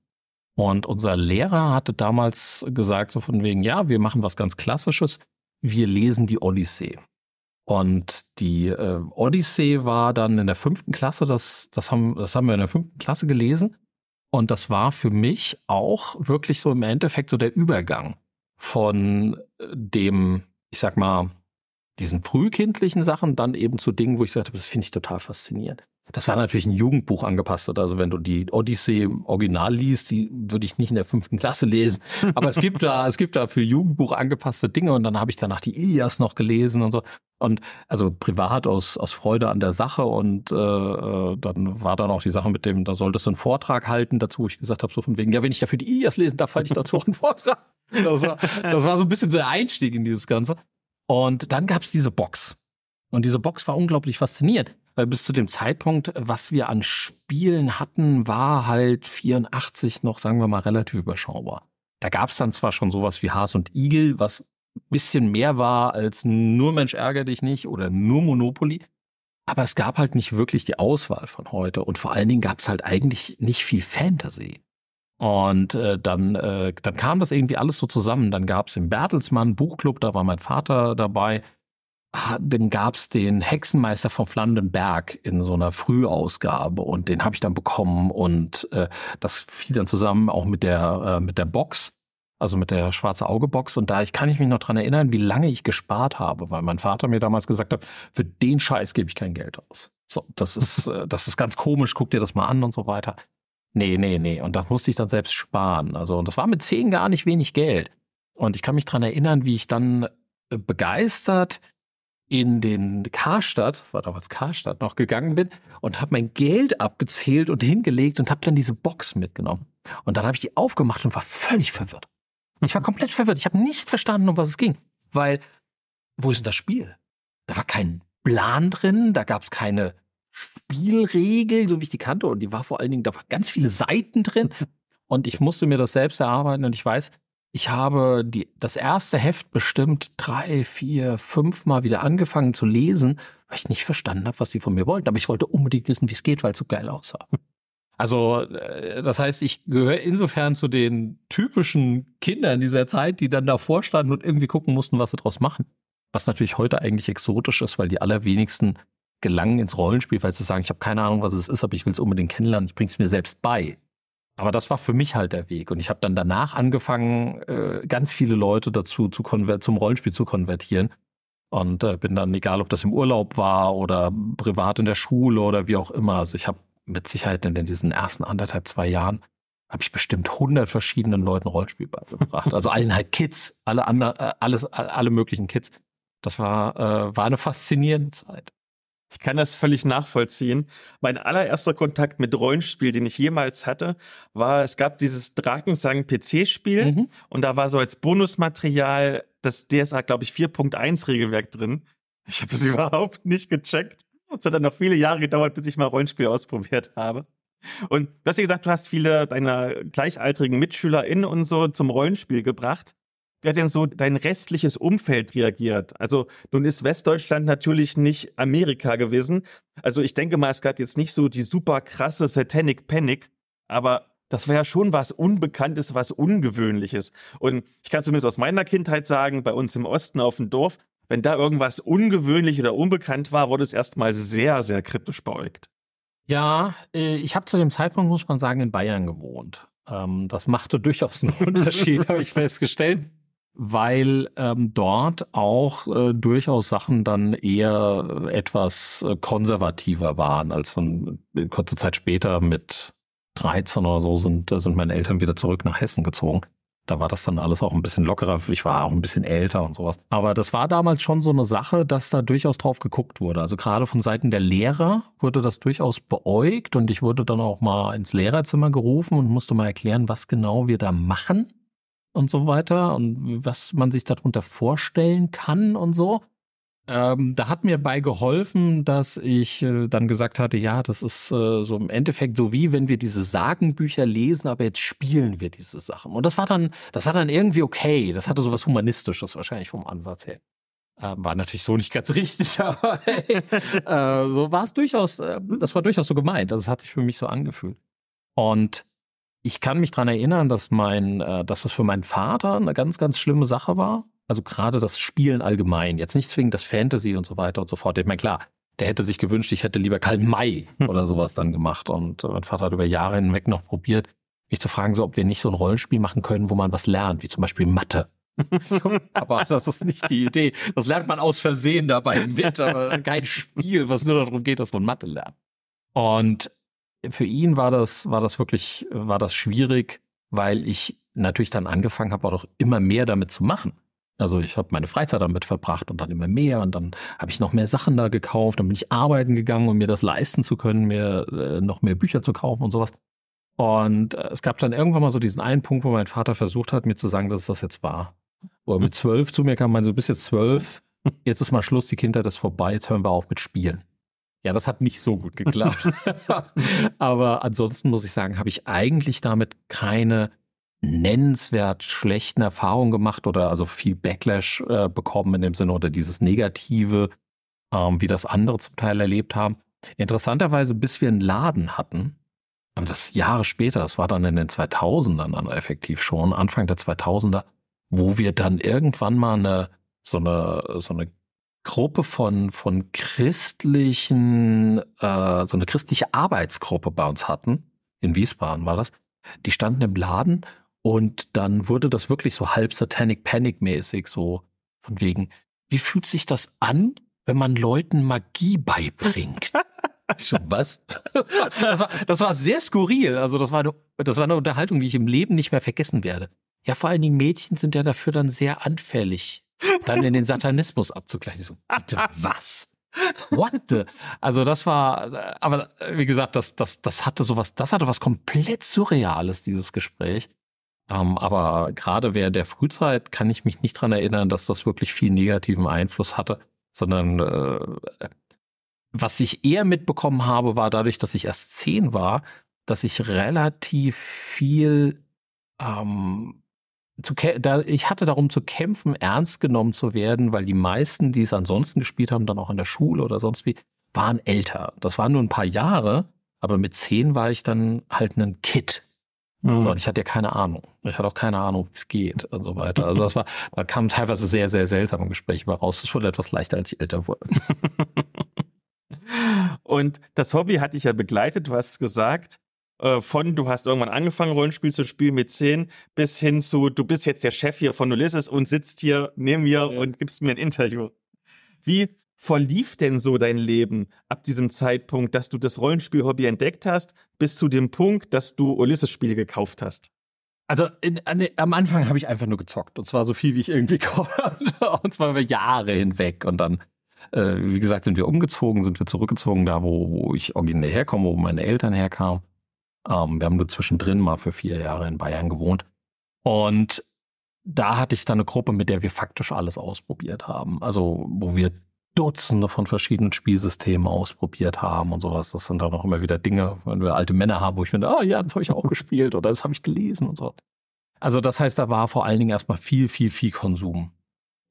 Und unser Lehrer hatte damals gesagt, so von wegen, ja, wir machen was ganz Klassisches wir lesen die Odyssee. Und die äh, Odyssee war dann in der fünften Klasse, das, das, haben, das haben wir in der fünften Klasse gelesen. Und das war für mich auch wirklich so im Endeffekt so der Übergang von äh, dem, ich sag mal, diesen frühkindlichen Sachen dann eben zu Dingen, wo ich sagte, das finde ich total faszinierend. Das war natürlich ein Jugendbuch angepasst. Also wenn du die Odyssee Original liest, die würde ich nicht in der fünften Klasse lesen. Aber es gibt da, es gibt da für Jugendbuch angepasste Dinge und dann habe ich danach die Ilias noch gelesen und so. Und also privat aus, aus Freude an der Sache und äh, äh dann war dann auch die Sache mit dem, da solltest du einen Vortrag halten dazu, wo ich gesagt habe, so von wegen, ja, wenn ich dafür die Ilias lesen darf, halte ich dazu auch einen Vortrag. Das war, das war so ein bisschen so der Einstieg in dieses Ganze. Und dann gab es diese Box. Und diese Box war unglaublich faszinierend, weil bis zu dem Zeitpunkt, was wir an Spielen hatten, war halt 84 noch, sagen wir mal, relativ überschaubar. Da gab es dann zwar schon sowas wie Haas und Igel, was ein bisschen mehr war als nur Mensch ärger dich nicht oder nur Monopoly. Aber es gab halt nicht wirklich die Auswahl von heute. Und vor allen Dingen gab es halt eigentlich nicht viel Fantasy. Und äh, dann, äh, dann kam das irgendwie alles so zusammen. Dann gab es im Bertelsmann Buchclub, da war mein Vater dabei. Ah, dann gab's den Hexenmeister von Flandenberg in so einer Frühausgabe und den habe ich dann bekommen und äh, das fiel dann zusammen auch mit der äh, mit der Box, also mit der schwarze Auge Box und da ich kann ich mich noch dran erinnern, wie lange ich gespart habe, weil mein Vater mir damals gesagt hat, für den Scheiß gebe ich kein Geld aus. So, das ist äh, das ist ganz komisch, guck dir das mal an und so weiter. Nee, nee, nee und da musste ich dann selbst sparen. Also und das war mit zehn gar nicht wenig Geld. Und ich kann mich dran erinnern, wie ich dann äh, begeistert in den Karstadt, war damals Karstadt, noch gegangen bin und habe mein Geld abgezählt und hingelegt und habe dann diese Box mitgenommen. Und dann habe ich die aufgemacht und war völlig verwirrt. Ich war komplett verwirrt. Ich habe nicht verstanden, um was es ging. Weil, wo ist denn das Spiel? Da war kein Plan drin, da gab es keine Spielregel, so wie ich die kannte. Und die war vor allen Dingen, da waren ganz viele Seiten drin. Und ich musste mir das selbst erarbeiten. Und ich weiß, ich habe die, das erste Heft bestimmt drei, vier, fünf Mal wieder angefangen zu lesen, weil ich nicht verstanden habe, was sie von mir wollten. Aber ich wollte unbedingt wissen, wie es geht, weil es so geil aussah. Also, äh, das heißt, ich gehöre insofern zu den typischen Kindern dieser Zeit, die dann davor standen und irgendwie gucken mussten, was sie draus machen. Was natürlich heute eigentlich exotisch ist, weil die allerwenigsten gelangen ins Rollenspiel, weil sie sagen, ich habe keine Ahnung, was es ist, aber ich will es unbedingt kennenlernen, ich bringe es mir selbst bei. Aber das war für mich halt der Weg. Und ich habe dann danach angefangen, äh, ganz viele Leute dazu zu zum Rollenspiel zu konvertieren. Und äh, bin dann, egal ob das im Urlaub war oder privat in der Schule oder wie auch immer, also ich habe mit Sicherheit in diesen ersten anderthalb, zwei Jahren, habe ich bestimmt hundert verschiedenen Leuten Rollenspiel beigebracht. Also allen halt Kids, alle andere, äh, alles, alle möglichen Kids. Das war, war eine faszinierende Zeit. Ich kann das völlig nachvollziehen. Mein allererster Kontakt mit Rollenspiel, den ich jemals hatte, war, es gab dieses Drakensang PC-Spiel mhm. und da war so als Bonusmaterial das DSA, glaube ich, 4.1 Regelwerk drin. Ich habe das überhaupt nicht gecheckt. Es hat dann noch viele Jahre gedauert, bis ich mal Rollenspiel ausprobiert habe. Und du hast ja gesagt, du hast viele deiner gleichaltrigen MitschülerInnen und so zum Rollenspiel gebracht wie hat denn so dein restliches Umfeld reagiert? Also nun ist Westdeutschland natürlich nicht Amerika gewesen. Also ich denke mal, es gab jetzt nicht so die super krasse Satanic Panic, aber das war ja schon was Unbekanntes, was Ungewöhnliches. Und ich kann zumindest aus meiner Kindheit sagen, bei uns im Osten auf dem Dorf, wenn da irgendwas ungewöhnlich oder unbekannt war, wurde es erstmal sehr, sehr kryptisch beäugt. Ja, äh, ich habe zu dem Zeitpunkt, muss man sagen, in Bayern gewohnt. Ähm, das machte durchaus einen Unterschied, habe ich festgestellt weil ähm, dort auch äh, durchaus Sachen dann eher etwas äh, konservativer waren, als dann kurze Zeit später mit 13 oder so sind, äh, sind meine Eltern wieder zurück nach Hessen gezogen. Da war das dann alles auch ein bisschen lockerer. Ich war auch ein bisschen älter und sowas. Aber das war damals schon so eine Sache, dass da durchaus drauf geguckt wurde. Also gerade von Seiten der Lehrer wurde das durchaus beäugt und ich wurde dann auch mal ins Lehrerzimmer gerufen und musste mal erklären, was genau wir da machen und so weiter und was man sich darunter vorstellen kann und so. Ähm, da hat mir bei geholfen, dass ich äh, dann gesagt hatte, ja, das ist äh, so im Endeffekt so wie wenn wir diese Sagenbücher lesen, aber jetzt spielen wir diese Sachen. Und das war dann, das war dann irgendwie okay. Das hatte so was Humanistisches wahrscheinlich vom Ansatz her. Äh, war natürlich so nicht ganz richtig, aber hey, äh, so war es durchaus, äh, das war durchaus so gemeint. Also es hat sich für mich so angefühlt. Und ich kann mich dran erinnern, dass mein, äh, dass das für meinen Vater eine ganz, ganz schlimme Sache war. Also gerade das Spielen allgemein. Jetzt nicht zwingend das Fantasy und so weiter und so fort. Ich meine, klar, der hätte sich gewünscht, ich hätte lieber Karl May hm. oder sowas dann gemacht. Und äh, mein Vater hat über Jahre hinweg noch probiert, mich zu fragen, so ob wir nicht so ein Rollenspiel machen können, wo man was lernt, wie zum Beispiel Mathe. aber das ist nicht die Idee. Das lernt man aus Versehen dabei im Winter, aber kein Spiel, was nur darum geht, dass man Mathe lernt. Und für ihn war das, war das wirklich, war das schwierig, weil ich natürlich dann angefangen habe, auch immer mehr damit zu machen. Also ich habe meine Freizeit damit verbracht und dann immer mehr und dann habe ich noch mehr Sachen da gekauft, dann bin ich arbeiten gegangen, um mir das leisten zu können, mir äh, noch mehr Bücher zu kaufen und sowas. Und äh, es gab dann irgendwann mal so diesen einen Punkt, wo mein Vater versucht hat, mir zu sagen, dass es das jetzt war. Wo er mit zwölf zu mir kam, meinte, du bist jetzt zwölf, jetzt ist mal Schluss, die Kindheit ist vorbei, jetzt hören wir auf mit Spielen. Ja, das hat nicht so gut geklappt. Aber ansonsten muss ich sagen, habe ich eigentlich damit keine nennenswert schlechten Erfahrungen gemacht oder also viel Backlash äh, bekommen in dem Sinne oder dieses Negative, ähm, wie das andere zum Teil erlebt haben. Interessanterweise, bis wir einen Laden hatten, und das Jahre später, das war dann in den 2000ern dann effektiv schon, Anfang der 2000er, wo wir dann irgendwann mal eine so eine so eine Gruppe von, von christlichen, äh, so eine christliche Arbeitsgruppe bei uns hatten. In Wiesbaden war das. Die standen im Laden und dann wurde das wirklich so halb Satanic Panic mäßig, so von wegen, wie fühlt sich das an, wenn man Leuten Magie beibringt? So, was? Das war, das war sehr skurril. Also das war, eine, das war eine Unterhaltung, die ich im Leben nicht mehr vergessen werde. Ja, vor allen Dingen Mädchen sind ja dafür dann sehr anfällig dann in den Satanismus abzugleichen. So, bitte was? What the? Also das war, aber wie gesagt, das, das, das hatte sowas, das hatte was komplett Surreales, dieses Gespräch. Ähm, aber gerade während der Frühzeit kann ich mich nicht dran erinnern, dass das wirklich viel negativen Einfluss hatte, sondern äh, was ich eher mitbekommen habe, war dadurch, dass ich erst zehn war, dass ich relativ viel ähm, zu, da, ich hatte darum zu kämpfen, ernst genommen zu werden, weil die meisten, die es ansonsten gespielt haben, dann auch in der Schule oder sonst wie, waren älter. Das waren nur ein paar Jahre, Aber mit zehn war ich dann halt ein Kid. Mhm. So, und ich hatte ja keine Ahnung. Ich hatte auch keine Ahnung, wie es geht und so weiter. Also das war, da kamen teilweise sehr, sehr seltsame Gespräche raus. Das wurde etwas leichter, als ich älter wurde. und das Hobby hatte ich ja begleitet, du hast gesagt, äh, von du hast irgendwann angefangen, Rollenspiel zu spielen mit zehn, bis hin zu, du bist jetzt der Chef hier von Ulysses und sitzt hier neben mir und gibst mir ein Interview. Wie verlief denn so dein Leben ab diesem Zeitpunkt, dass du das Rollenspiel-Hobby entdeckt hast, bis zu dem Punkt, dass du Ulysses-Spiele gekauft hast? Also in, an, am Anfang habe ich einfach nur gezockt und zwar so viel wie ich irgendwie konnte und zwar über Jahre hinweg und dann äh, wie gesagt sind wir umgezogen, sind wir zurückgezogen da, wo, wo ich originär herkomme, wo meine Eltern herkamen. Ähm, wir haben nur zwischendrin mal für vier Jahre in Bayern gewohnt und da hatte ich dann eine Gruppe, mit der wir faktisch alles ausprobiert haben. Also wo wir Dutzende von verschiedenen Spielsystemen ausprobiert haben und sowas. Das sind dann auch immer wieder Dinge, wenn wir alte Männer haben, wo ich mir, ah ja, das habe ich auch gespielt oder das habe ich gelesen und so. Also das heißt, da war vor allen Dingen erstmal viel, viel, viel Konsum.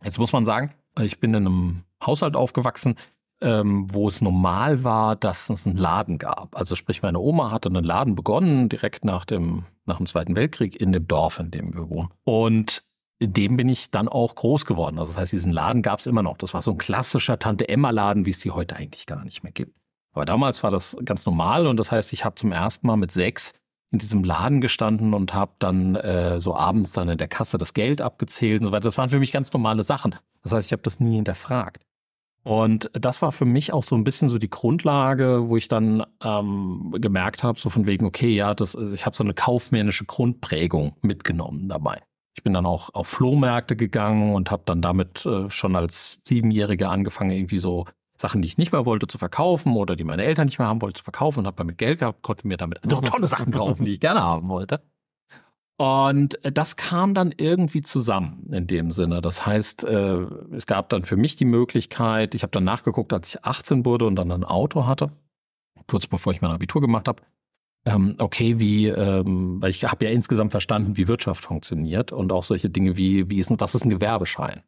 Jetzt muss man sagen, ich bin in einem Haushalt aufgewachsen, ähm, wo es normal war, dass es einen Laden gab. Also sprich, meine Oma hatte einen Laden begonnen, direkt nach dem, nach dem Zweiten Weltkrieg in dem Dorf, in dem wir wohnen. Und in dem bin ich dann auch groß geworden. Also das heißt, diesen Laden gab es immer noch. Das war so ein klassischer Tante-Emma-Laden, wie es die heute eigentlich gar nicht mehr gibt. Aber damals war das ganz normal und das heißt, ich habe zum ersten Mal mit sechs in diesem Laden gestanden und habe dann äh, so abends dann in der Kasse das Geld abgezählt und so weiter. Das waren für mich ganz normale Sachen. Das heißt, ich habe das nie hinterfragt. Und das war für mich auch so ein bisschen so die Grundlage, wo ich dann ähm, gemerkt habe, so von wegen, okay, ja, das, also ich habe so eine kaufmännische Grundprägung mitgenommen dabei. Ich bin dann auch auf Flohmärkte gegangen und habe dann damit äh, schon als Siebenjähriger angefangen, irgendwie so Sachen, die ich nicht mehr wollte, zu verkaufen oder die meine Eltern nicht mehr haben wollten, zu verkaufen und habe damit Geld gehabt, konnte mir damit tolle Sachen kaufen, die ich gerne haben wollte. Und äh, das kam dann irgendwie zusammen in dem Sinne. Das heißt, äh, es gab dann für mich die Möglichkeit, ich habe dann nachgeguckt, als ich 18 wurde und dann ein Auto hatte, kurz bevor ich mein Abitur gemacht habe, ähm, okay, wie, ähm, weil ich habe ja insgesamt verstanden, wie Wirtschaft funktioniert und auch solche Dinge wie, wie ist, was ist ein Gewerbeschein?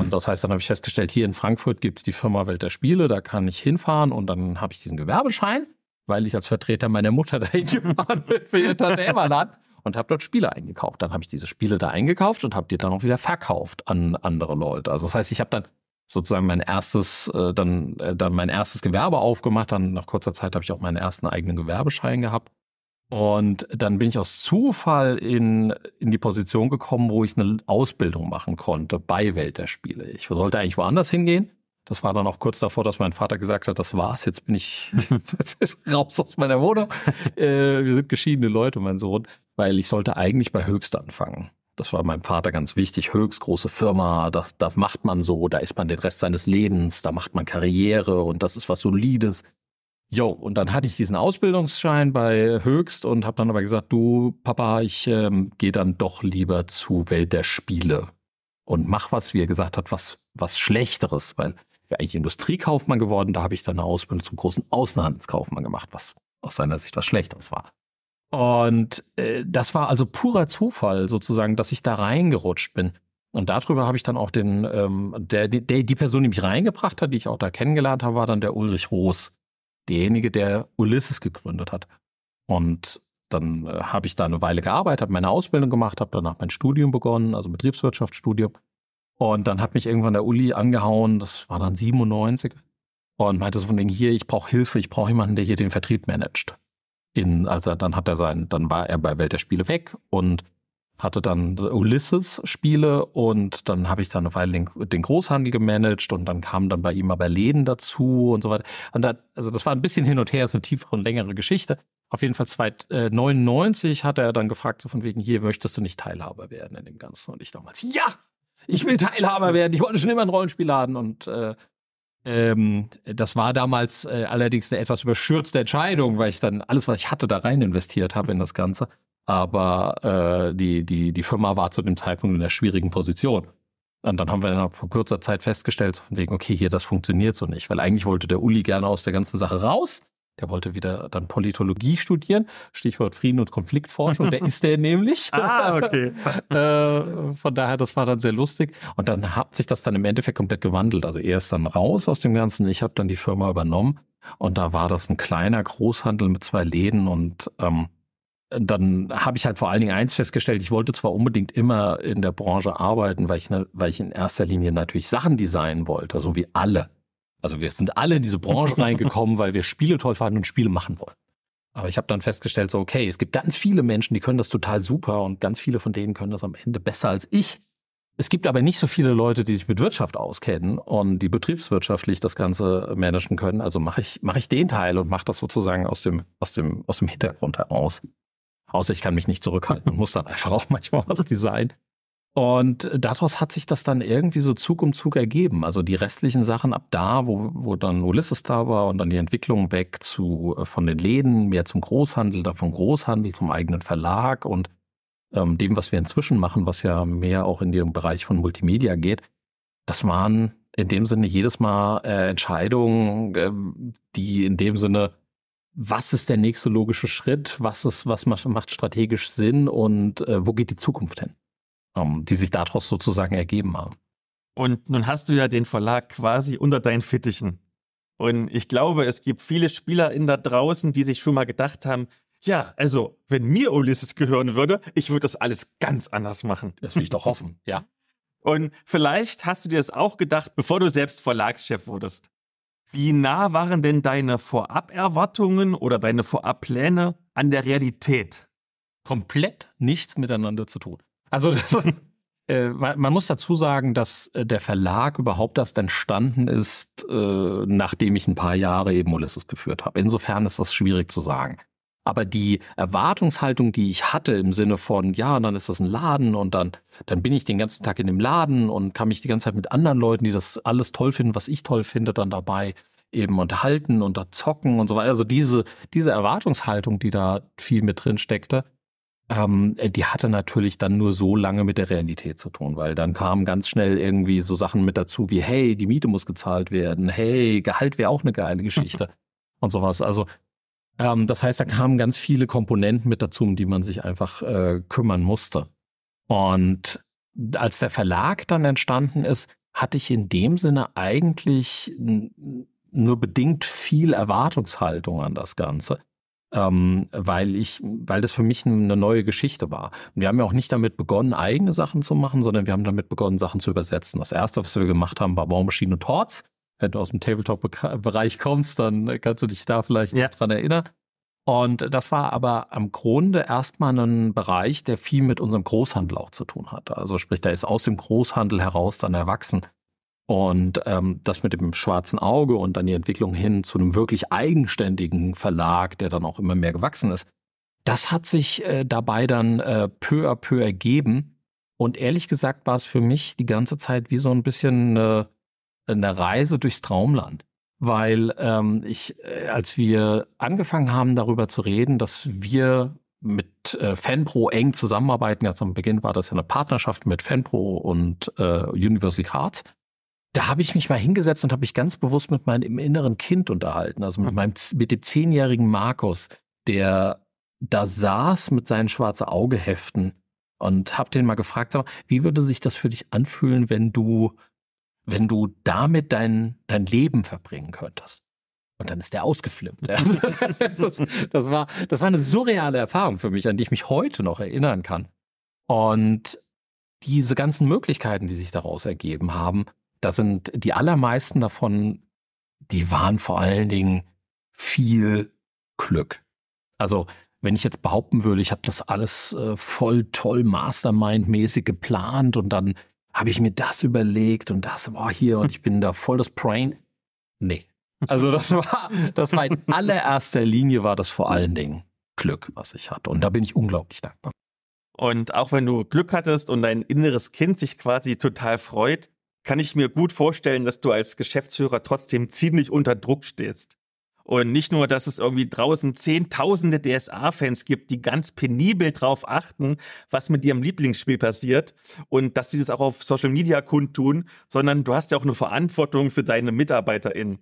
Und das heißt, dann habe ich festgestellt, hier in Frankfurt gibt es die Firma Welt der Spiele, da kann ich hinfahren und dann habe ich diesen Gewerbeschein, weil ich als Vertreter meiner Mutter dahin gefahren bin für ihr Tante und habe dort Spiele eingekauft. Dann habe ich diese Spiele da eingekauft und habe die dann auch wieder verkauft an andere Leute. Also das heißt, ich habe dann sozusagen mein erstes, äh, dann, äh, dann mein erstes Gewerbe aufgemacht. Dann nach kurzer Zeit habe ich auch meinen ersten eigenen Gewerbeschein gehabt. Und dann bin ich aus Zufall in, in die Position gekommen, wo ich eine Ausbildung machen konnte bei Welt der Spiele. Ich sollte eigentlich woanders hingehen. Das war dann auch kurz davor, dass mein Vater gesagt hat, das war's, jetzt bin ich raus aus meiner Wohnung. Äh, wir sind geschiedene Leute, mein Sohn, weil ich sollte eigentlich bei Höchst anfangen. Das war meinem Vater ganz wichtig. Höchst große Firma, da, da macht man so, da ist man den Rest seines Lebens, da macht man Karriere und das ist was Solides. Jo, und dann hatte ich diesen Ausbildungsschein bei Höchst und habe dann aber gesagt, du Papa, ich ähm, gehe dann doch lieber zu Welt der Spiele und mach was, wie er gesagt hat, was was Schlechteres, weil wäre eigentlich Industriekaufmann geworden, da habe ich dann eine Ausbildung zum großen Außenhandelskaufmann gemacht, was aus seiner Sicht was Schlechteres war. Und äh, das war also purer Zufall sozusagen, dass ich da reingerutscht bin. Und darüber habe ich dann auch den, ähm, der, der, die Person, die mich reingebracht hat, die ich auch da kennengelernt habe, war dann der Ulrich Roos. Derjenige, der Ulysses gegründet hat. Und dann äh, habe ich da eine Weile gearbeitet, habe meine Ausbildung gemacht, habe danach mein Studium begonnen, also Betriebswirtschaftsstudium. Und dann hat mich irgendwann der Uli angehauen, das war dann 97, und meinte so von wegen hier, ich brauche Hilfe, ich brauche jemanden, der hier den Vertrieb managt in, also dann hat er sein, dann war er bei Welt der Spiele weg und hatte dann Ulysses-Spiele und dann habe ich dann eine Weile den, den, Großhandel gemanagt und dann kamen dann bei ihm aber Läden dazu und so weiter. Und da, also das war ein bisschen hin und her, ist eine tiefere und längere Geschichte. Auf jeden Fall 1999 äh, hat er dann gefragt, so von wegen, hier möchtest du nicht Teilhaber werden in dem Ganzen. Und ich damals, ja, ich will Teilhaber werden. Ich wollte schon immer ein Rollenspiel laden und äh, ähm, das war damals äh, allerdings eine etwas überschürzte Entscheidung, weil ich dann alles, was ich hatte, da rein investiert habe in das Ganze. Aber äh, die, die, die Firma war zu dem Zeitpunkt in einer schwierigen Position. Und dann haben wir dann vor kurzer Zeit festgestellt, so von wegen, okay, hier, das funktioniert so nicht. Weil eigentlich wollte der Uli gerne aus der ganzen Sache raus. Der wollte wieder dann Politologie studieren, Stichwort Frieden und Konfliktforschung, der ist der nämlich. ah, okay. äh, von daher, das war dann sehr lustig. Und dann hat sich das dann im Endeffekt komplett gewandelt. Also er ist dann raus aus dem Ganzen, ich habe dann die Firma übernommen. Und da war das ein kleiner Großhandel mit zwei Läden und ähm, dann habe ich halt vor allen Dingen eins festgestellt, ich wollte zwar unbedingt immer in der Branche arbeiten, weil ich, ne, weil ich in erster Linie natürlich Sachen designen wollte, so wie alle. Also wir sind alle in diese Branche reingekommen, weil wir Spiele toll fanden und Spiele machen wollen. Aber ich habe dann festgestellt, so okay, es gibt ganz viele Menschen, die können das total super und ganz viele von denen können das am Ende besser als ich. Es gibt aber nicht so viele Leute, die sich mit Wirtschaft auskennen und die betriebswirtschaftlich das Ganze managen können. Also mache ich, mache ich den Teil und mache das sozusagen aus dem, aus dem, aus dem Hintergrund heraus. Außer ich kann mich nicht zurückhalten und muss dann einfach auch manchmal was designen. Und daraus hat sich das dann irgendwie so Zug um Zug ergeben. Also die restlichen Sachen ab da, wo, wo dann Ulysses da war und dann die Entwicklung weg zu äh, von den Läden mehr zum Großhandel, dann vom Großhandel zum eigenen Verlag und ähm, dem, was wir inzwischen machen, was ja mehr auch in den Bereich von Multimedia geht, das waren in dem Sinne jedes Mal äh, Entscheidungen, äh, die in dem Sinne, was ist der nächste logische Schritt, was ist, was macht, strategisch Sinn und äh, wo geht die Zukunft hin, die sich daraus sozusagen ergeben haben. Und nun hast du ja den Verlag quasi unter deinen Fittichen. Und ich glaube, es gibt viele Spieler in da draußen, die sich schon mal gedacht haben, ja, also, wenn mir Ulysses gehören würde, ich würde das alles ganz anders machen. Das will ich doch hoffen, ja. Und vielleicht hast du dir das auch gedacht, bevor du selbst Verlagschef wurdest. Wie nah waren denn deine Voraberwartungen oder deine Vorabpläne an der Realität? Komplett nichts miteinander zu tun. Also das, äh, man, muss dazu sagen, dass äh, der Verlag überhaupt erst entstanden ist, äh, nachdem ich ein paar Jahre eben Ulysses geführt habe. Insofern ist das schwierig zu sagen. Aber die Erwartungshaltung, die ich hatte im Sinne von, ja, dann ist das ein Laden und dann, dann bin ich den ganzen Tag in dem Laden und kann mich die ganze Zeit mit anderen Leuten, die das alles toll finden, was ich toll finde, dann dabei eben unterhalten und da zocken und so weiter. Also diese, diese Erwartungshaltung, die da viel mit drin steckte, ähm, die hatte natürlich dann nur so lange mit der Realität zu tun, weil dann kamen ganz schnell irgendwie so Sachen mit dazu wie, hey, die Miete muss gezahlt werden, hey, Gehalt wäre auch eine geile Geschichte und sowas. Also ähm, das heißt, da kamen ganz viele Komponenten mit dazu, um die man sich einfach äh, kümmern musste. Und als der Verlag dann entstanden ist, hatte ich in dem Sinne eigentlich nur bedingt viel Erwartungshaltung an das Ganze, ähm, weil ich, weil das für mich eine neue Geschichte war. Und wir haben ja auch nicht damit begonnen, eigene Sachen zu machen, sondern wir haben damit begonnen, Sachen zu übersetzen. Das erste, was wir gemacht haben, war Machine und Torts wenn du aus dem Tabletop-Bereich kommst, dann kannst du dich da vielleicht ja. dran erinnern. Und das war aber am Grunde erstmal ein Bereich, der viel mit unserem Großhandel auch zu tun hatte. Also sprich, der ist aus dem Großhandel heraus dann erwachsen. Und ähm, das mit dem schwarzen Auge und dann die Entwicklung hin zu einem wirklich eigenständigen Verlag, der dann auch immer mehr gewachsen ist, das hat sich äh, dabei dann äh, peu à peu ergeben. Und ehrlich gesagt war es für mich die ganze Zeit wie so ein bisschen äh, eine Reise durchs Traumland. Weil ähm, ich, äh, als wir angefangen haben, darüber zu reden, dass wir mit äh, Fanpro eng zusammenarbeiten, ganz am Beginn war das ja eine Partnerschaft mit Fanpro und äh, Universal Cards. Da habe ich mich mal hingesetzt und habe mich ganz bewusst mit meinem inneren Kind unterhalten, also mit meinem mit dem zehnjährigen Markus, der da saß mit seinen schwarze Auge Heften und habe den mal gefragt, wie würde sich das für dich anfühlen, wenn du wenn du damit dein, dein Leben verbringen könntest. Und dann ist der ausgeflippt. das, das, war, das war eine surreale Erfahrung für mich, an die ich mich heute noch erinnern kann. Und diese ganzen Möglichkeiten, die sich daraus ergeben haben, da sind die allermeisten davon, die waren vor allen Dingen viel Glück. Also wenn ich jetzt behaupten würde, ich habe das alles äh, voll toll Mastermind-mäßig geplant und dann habe ich mir das überlegt und das war hier und ich bin da voll das Brain. Nee. Also das war, das war in allererster Linie war das vor allen Dingen Glück, was ich hatte. Und da bin ich unglaublich dankbar. Und auch wenn du Glück hattest und dein inneres Kind sich quasi total freut, kann ich mir gut vorstellen, dass du als Geschäftsführer trotzdem ziemlich unter Druck stehst. Und nicht nur, dass es irgendwie draußen zehntausende DSA-Fans gibt, die ganz penibel drauf achten, was mit ihrem Lieblingsspiel passiert und dass sie das auch auf Social Media kundtun, sondern du hast ja auch eine Verantwortung für deine MitarbeiterInnen.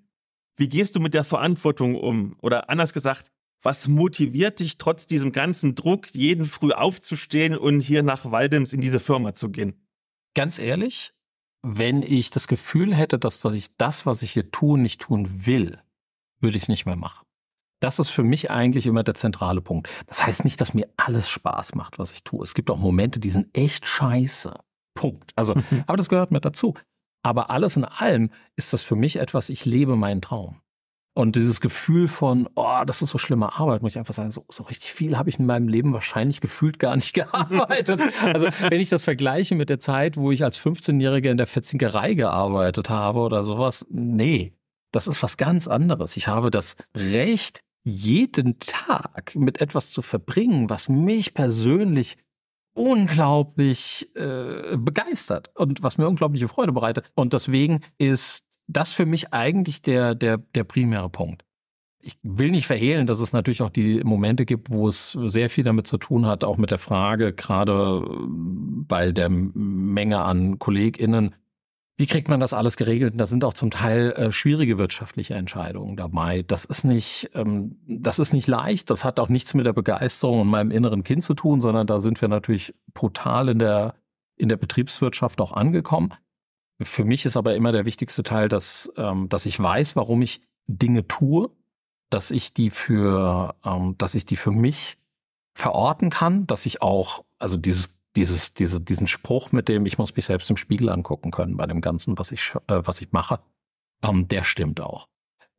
Wie gehst du mit der Verantwortung um? Oder anders gesagt, was motiviert dich trotz diesem ganzen Druck, jeden früh aufzustehen und hier nach Waldems in diese Firma zu gehen? Ganz ehrlich, wenn ich das Gefühl hätte, dass, dass ich das, was ich hier tue, nicht tun will, würde ich es nicht mehr machen. Das ist für mich eigentlich immer der zentrale Punkt. Das heißt nicht, dass mir alles Spaß macht, was ich tue. Es gibt auch Momente, die sind echt scheiße. Punkt. Also, aber das gehört mit dazu. Aber alles in allem ist das für mich etwas, ich lebe meinen Traum. Und dieses Gefühl von, oh, das ist so schlimme Arbeit, muss ich einfach sagen, so, so richtig viel habe ich in meinem Leben wahrscheinlich gefühlt gar nicht gearbeitet. also wenn ich das vergleiche mit der Zeit, wo ich als 15-Jähriger in der Verzinkerei gearbeitet habe oder sowas, nee, das ist was ganz anderes. Ich habe das Recht, jeden Tag mit etwas zu verbringen, was mich persönlich unglaublich äh, begeistert und was mir unglaubliche Freude bereitet. Und deswegen ist das für mich eigentlich der, der, der primäre Punkt. Ich will nicht verhehlen, dass es natürlich auch die Momente gibt, wo es sehr viel damit zu tun hat, auch mit der Frage, gerade bei der Menge an KollegInnen, wie kriegt man das alles geregelt? Und da sind auch zum Teil äh, schwierige wirtschaftliche Entscheidungen dabei. Das ist nicht, ähm, das ist nicht leicht. Das hat auch nichts mit der Begeisterung und meinem inneren Kind zu tun, sondern da sind wir natürlich brutal in der in der Betriebswirtschaft auch angekommen. Für mich ist aber immer der wichtigste Teil, dass ähm, dass ich weiß, warum ich Dinge tue, dass ich die für ähm, dass ich die für mich verorten kann, dass ich auch also dieses dieses, diese, diesen Spruch mit dem, ich muss mich selbst im Spiegel angucken können bei dem Ganzen, was ich, äh, was ich mache, ähm, der stimmt auch.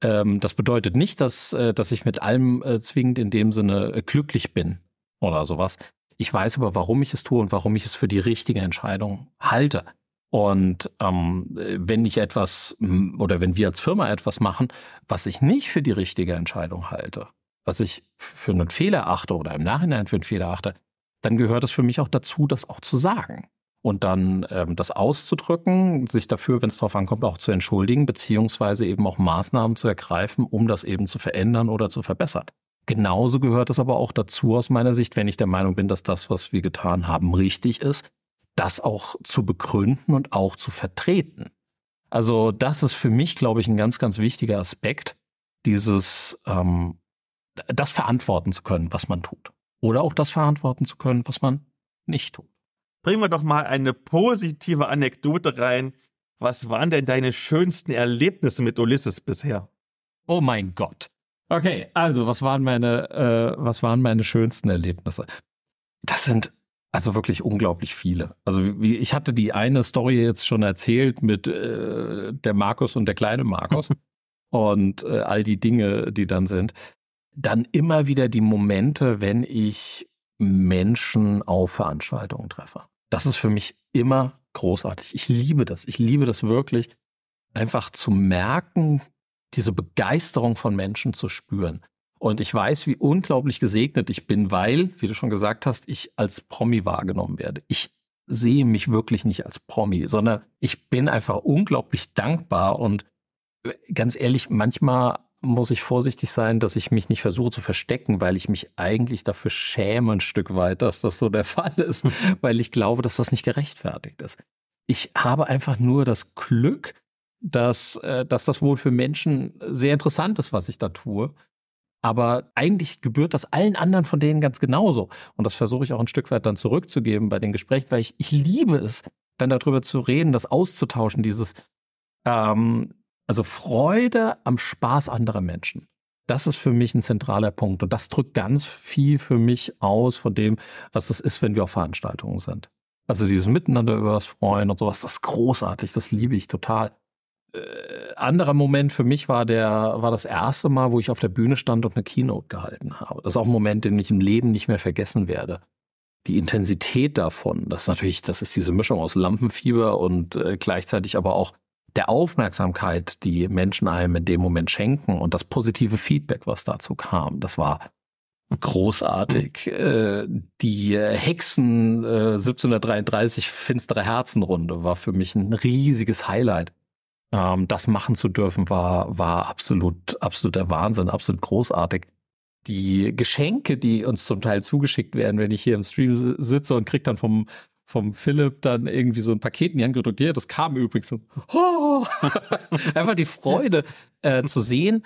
Ähm, das bedeutet nicht, dass, äh, dass ich mit allem äh, zwingend in dem Sinne äh, glücklich bin oder sowas. Ich weiß aber, warum ich es tue und warum ich es für die richtige Entscheidung halte. Und ähm, wenn ich etwas oder wenn wir als Firma etwas machen, was ich nicht für die richtige Entscheidung halte, was ich für einen Fehler achte oder im Nachhinein für einen Fehler achte, dann gehört es für mich auch dazu, das auch zu sagen. Und dann ähm, das auszudrücken, sich dafür, wenn es darauf ankommt, auch zu entschuldigen, beziehungsweise eben auch Maßnahmen zu ergreifen, um das eben zu verändern oder zu verbessern. Genauso gehört es aber auch dazu aus meiner Sicht, wenn ich der Meinung bin, dass das, was wir getan haben, richtig ist, das auch zu begründen und auch zu vertreten. Also das ist für mich, glaube ich, ein ganz, ganz wichtiger Aspekt, dieses ähm, das verantworten zu können, was man tut. Oder auch das verantworten zu können, was man nicht tut. Bringen wir doch mal eine positive Anekdote rein. Was waren denn deine schönsten Erlebnisse mit Ulysses bisher? Oh mein Gott. Okay, also was waren meine, äh, was waren meine schönsten Erlebnisse? Das sind also wirklich unglaublich viele. Also wie, ich hatte die eine Story jetzt schon erzählt mit äh, der Markus und der kleine Markus und äh, all die Dinge, die dann sind dann immer wieder die Momente, wenn ich Menschen auf Veranstaltungen treffe. Das ist für mich immer großartig. Ich liebe das. Ich liebe das wirklich, einfach zu merken, diese Begeisterung von Menschen zu spüren. Und ich weiß, wie unglaublich gesegnet ich bin, weil, wie du schon gesagt hast, ich als Promi wahrgenommen werde. Ich sehe mich wirklich nicht als Promi, sondern ich bin einfach unglaublich dankbar und ganz ehrlich, manchmal muss ich vorsichtig sein, dass ich mich nicht versuche zu verstecken, weil ich mich eigentlich dafür schäme ein Stück weit, dass das so der Fall ist, weil ich glaube, dass das nicht gerechtfertigt ist. Ich habe einfach nur das Glück, dass, äh, dass das wohl für Menschen sehr interessant ist, was ich da tue. Aber eigentlich gebührt das allen anderen von denen ganz genauso. Und das versuche ich auch ein Stück weit dann zurückzugeben bei den Gesprächen, weil ich, ich liebe es, dann darüber zu reden, das auszutauschen, dieses, ähm, also Freude am Spaß anderer Menschen. Das ist für mich ein zentraler Punkt. Und das drückt ganz viel für mich aus von dem, was es ist, wenn wir auf Veranstaltungen sind. Also dieses Miteinander über das Freuen und sowas, das ist großartig, das liebe ich total. Äh, anderer Moment für mich war der, war das erste Mal, wo ich auf der Bühne stand und eine Keynote gehalten habe. Das ist auch ein Moment, den ich im Leben nicht mehr vergessen werde. Die Intensität davon, das natürlich, das ist diese Mischung aus Lampenfieber und äh, gleichzeitig aber auch der Aufmerksamkeit, die Menschen einem in dem Moment schenken und das positive Feedback, was dazu kam, das war großartig. Äh, die Hexen 1733 äh, Finstere Herzenrunde war für mich ein riesiges Highlight. Ähm, das machen zu dürfen war, war absolut, absoluter Wahnsinn, absolut großartig. Die Geschenke, die uns zum Teil zugeschickt werden, wenn ich hier im Stream sitze und krieg dann vom vom Philipp dann irgendwie so ein Paket in die Hand gedrückt. Ja, das kam übrigens so. Oh! Einfach die Freude äh, zu sehen,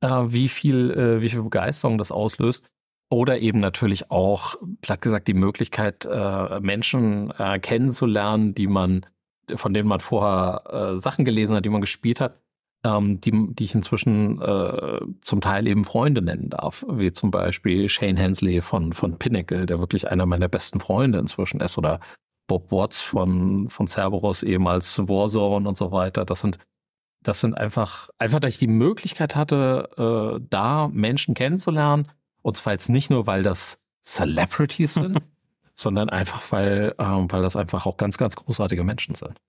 äh, wie viel, äh, wie viel Begeisterung das auslöst. Oder eben natürlich auch, platt gesagt, die Möglichkeit, äh, Menschen äh, kennenzulernen, die man, von denen man vorher äh, Sachen gelesen hat, die man gespielt hat. ähm, die, die ich inzwischen äh, zum Teil eben Freunde nennen darf, wie zum Beispiel Shane Hensley von, von Pinnacle, der wirklich einer meiner besten Freunde inzwischen ist, oder Bob Watts von, von Cerberus, ehemals Warzone und so weiter. Das sind, das sind einfach, einfach, dass ich die Möglichkeit hatte, äh, da Menschen kennenzulernen. Und zwar jetzt nicht nur, weil das Celebrities sind, sondern einfach, weil, ähm, weil das einfach auch ganz, ganz großartige Menschen sind.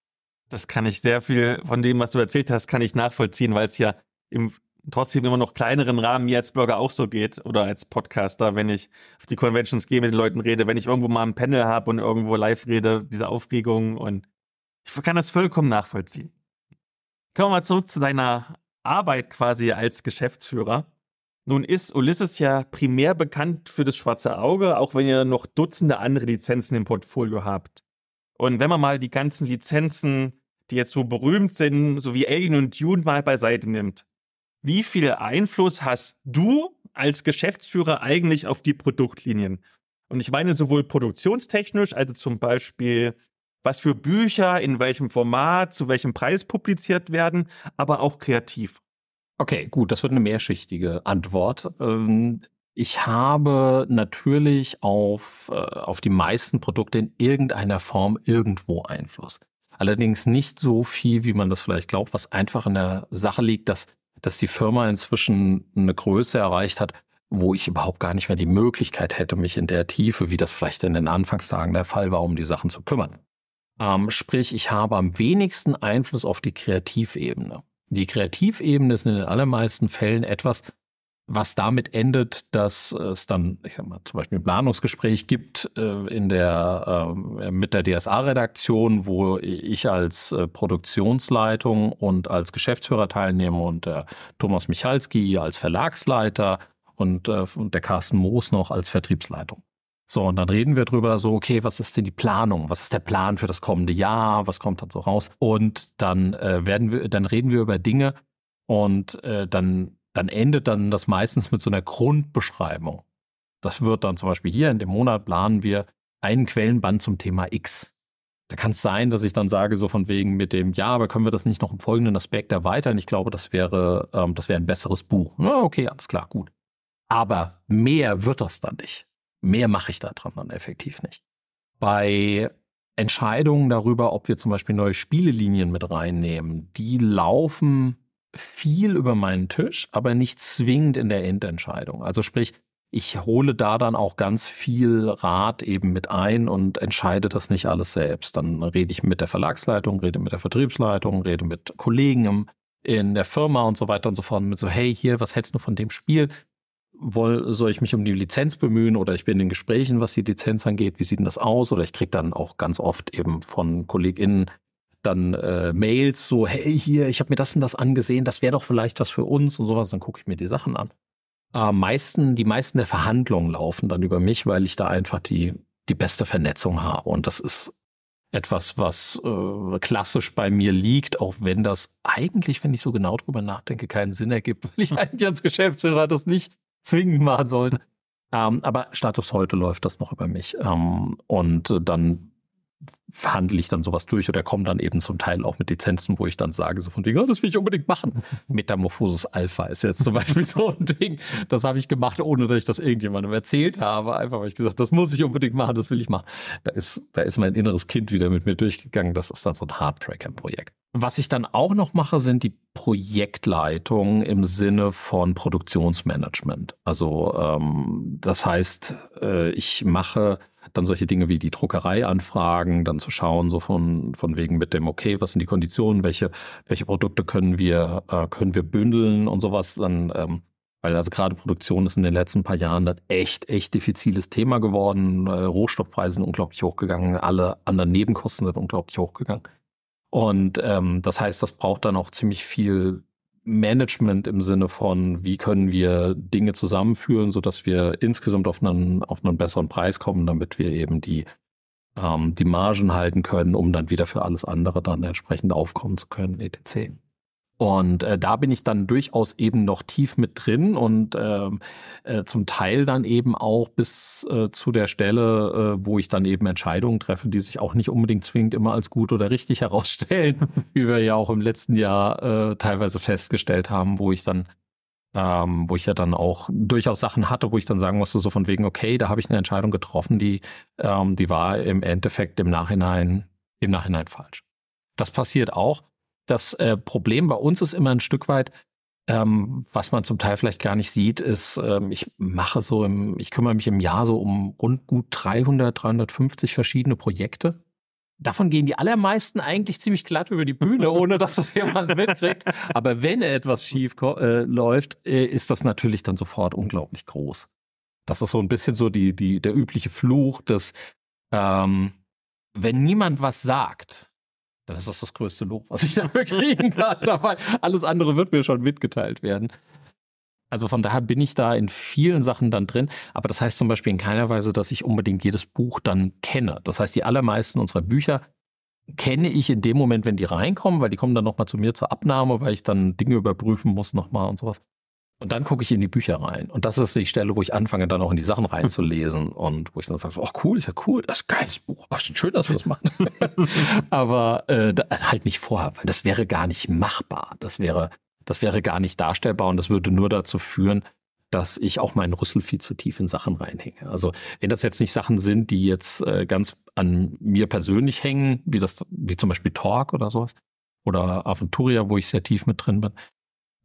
Das kann ich sehr viel von dem, was du erzählt hast, kann ich nachvollziehen, weil es ja im trotzdem immer noch kleineren Rahmen mir als Blogger auch so geht oder als Podcaster, wenn ich auf die Conventions gehe, mit den Leuten rede, wenn ich irgendwo mal ein Panel habe und irgendwo live rede, diese Aufregung und ich kann das vollkommen nachvollziehen. Kommen wir mal zurück zu deiner Arbeit quasi als Geschäftsführer. Nun ist Ulysses ja primär bekannt für das schwarze Auge, auch wenn ihr noch Dutzende andere Lizenzen im Portfolio habt. Und wenn man mal die ganzen Lizenzen, die jetzt so berühmt sind, so wie Alien und Dune mal beiseite nimmt, wie viel Einfluss hast du als Geschäftsführer eigentlich auf die Produktlinien? Und ich meine sowohl produktionstechnisch, also zum Beispiel, was für Bücher, in welchem Format, zu welchem Preis publiziert werden, aber auch kreativ. Okay, gut, das wird eine mehrschichtige Antwort. Ähm, ich habe natürlich auf, äh, auf die meisten Produkte in irgendeiner Form irgendwo Einfluss. Allerdings nicht so viel, wie man das vielleicht glaubt, was einfach in der Sache liegt, dass dass die Firma inzwischen eine Größe erreicht hat, wo ich überhaupt gar nicht mehr die Möglichkeit hätte, mich in der Tiefe, wie das vielleicht in den Anfangstagen der Fall war, um die Sachen zu kümmern. Ähm, sprich, ich habe am wenigsten Einfluss auf die Kreativebene. Die Kreativebene ist in den allermeisten Fällen etwas, was damit endet, dass es dann, ich sag mal, zum Beispiel ein Planungsgespräch gibt äh, in der äh, mit der DSA-Redaktion, wo ich als äh, Produktionsleitung und als Geschäftsführer teilnehme und der Thomas Michalski als Verlagsleiter und, äh, und der Carsten Moos noch als Vertriebsleitung. So, und dann reden wir drüber so, okay, was ist denn die Planung? Was ist der Plan für das kommende Jahr? Was kommt dann so raus? Und dann äh, werden wir, dann reden wir über Dinge und äh, dann dann endet dann das meistens mit so einer Grundbeschreibung. Das wird dann zum Beispiel hier in dem Monat planen wir einen Quellenband zum Thema X. Da kann es sein, dass ich dann sage, so von wegen mit dem, ja, aber können wir das nicht noch im folgenden Aspekt erweitern? Ich glaube, das wäre, ähm, das wäre ein besseres Buch. Ja, okay, alles klar, gut. Aber mehr wird das dann nicht. Mehr mache ich da dran dann effektiv nicht. Bei Entscheidungen darüber, ob wir zum Beispiel neue Spielelinien mit reinnehmen, die laufen viel über meinen Tisch, aber nicht zwingend in der Endentscheidung. Also sprich, ich hole da dann auch ganz viel Rat eben mit ein und entscheide das nicht alles selbst. Dann rede ich mit der Verlagsleitung, rede mit der Vertriebsleitung, rede mit Kollegen in der Firma und so weiter und so fort. Mit so, hey, hier, was hältst du von dem Spiel? Woll, soll ich mich um die Lizenz bemühen oder ich bin in Gesprächen, was die Lizenz angeht? Wie sieht denn das aus? Oder ich kriege dann auch ganz oft eben von KollegInnen dann äh, Mails so, hey hier, ich habe mir das und das angesehen, das wäre doch vielleicht was für uns und sowas, dann gucke ich mir die Sachen an. Äh, meisten, die meisten der Verhandlungen laufen dann über mich, weil ich da einfach die, die beste Vernetzung habe. Und das ist etwas, was äh, klassisch bei mir liegt, auch wenn das eigentlich, wenn ich so genau drüber nachdenke, keinen Sinn ergibt, weil ich eigentlich als Geschäftsführer das nicht zwingend machen sollte. Ähm, aber Status heute läuft das noch über mich. Ähm, und dann verhandle ich dann sowas durch oder komme dann eben zum Teil auch mit Lizenzen, wo ich dann sage, so von wegen, oh, das will ich unbedingt machen. Metamorphosis Alpha ist jetzt zum Beispiel so ein Ding. Das habe ich gemacht, ohne dass ich das irgendjemandem erzählt habe. Einfach weil ich gesagt, das muss ich unbedingt machen, das will ich machen. Da ist, da ist mein inneres Kind wieder mit mir durchgegangen. Das ist dann so ein Hardtracker-Projekt. Was ich dann auch noch mache, sind die Projektleitungen im Sinne von Produktionsmanagement. Also ähm, das heißt, äh, ich mache dann solche Dinge wie die Druckerei anfragen, dann zu schauen, so von, von wegen mit dem, okay, was sind die Konditionen, welche, welche Produkte können wir, äh, können wir bündeln und sowas, dann, ähm, weil also gerade Produktion ist in den letzten paar Jahren dann echt, echt diffiziles Thema geworden. Äh, Rohstoffpreise sind unglaublich hochgegangen, alle anderen Nebenkosten sind unglaublich hochgegangen. Und ähm, das heißt, das braucht dann auch ziemlich viel Management im Sinne von, wie können wir Dinge zusammenführen, so dass wir insgesamt auf einen, auf einen besseren Preis kommen, damit wir eben die, ähm, die Margen halten können, um dann wieder für alles andere dann entsprechend aufkommen zu können, etc. Und äh, da bin ich dann durchaus eben noch tief mit drin und ähm, äh, zum Teil dann eben auch bis äh, zu der Stelle, äh, wo ich dann eben Entscheidungen treffe, die sich auch nicht unbedingt zwingend immer als gut oder richtig herausstellen, wie wir ja auch im letzten Jahr äh, teilweise festgestellt haben, wo ich dann ähm, wo ich ja dann auch durchaus Sachen hatte, wo ich dann sagen musste, so von wegen, okay, da habe ich eine Entscheidung getroffen, die, ähm, die war im Endeffekt im Nachhinein, im Nachhinein falsch. Das passiert auch. Das äh, Problem bei uns ist immer ein Stück weit, ähm, was man zum Teil vielleicht gar nicht sieht, ist, ähm, ich mache so im, ich kümmere mich im Jahr so um rund gut 300, 350 verschiedene Projekte. Davon gehen die allermeisten eigentlich ziemlich glatt über die Bühne, ohne dass das jemand mitkriegt. Aber wenn etwas schief äh, läuft, äh, ist das natürlich dann sofort unglaublich groß. Das ist so ein bisschen so die, die, der übliche Fluch, dass ähm, wenn niemand was sagt, das ist das, größte Lob, was ich dafür kriegen kann. Dabei alles andere wird mir schon mitgeteilt werden. Also von daher bin ich da in vielen Sachen dann drin. Aber das heißt zum Beispiel in keiner Weise, dass ich unbedingt jedes Buch dann kenne. Das heißt, die allermeisten unserer Bücher kenne ich in dem Moment, wenn die reinkommen, weil die kommen dann nochmal zu mir zur Abnahme, weil ich dann Dinge überprüfen muss nochmal und sowas. Und dann gucke ich in die Bücher rein. Und das ist die Stelle, wo ich anfange, dann auch in die Sachen reinzulesen und wo ich dann sage, so, ach cool, ist ja cool, das ist ein geiles Buch. Ach, schön, dass wir das machen. Aber äh, halt nicht vorher, weil das wäre gar nicht machbar. Das wäre, das wäre gar nicht darstellbar und das würde nur dazu führen, dass ich auch meinen Rüssel viel zu tief in Sachen reinhänge. Also wenn das jetzt nicht Sachen sind, die jetzt äh, ganz an mir persönlich hängen, wie das, wie zum Beispiel Talk oder sowas, oder Aventuria, wo ich sehr tief mit drin bin,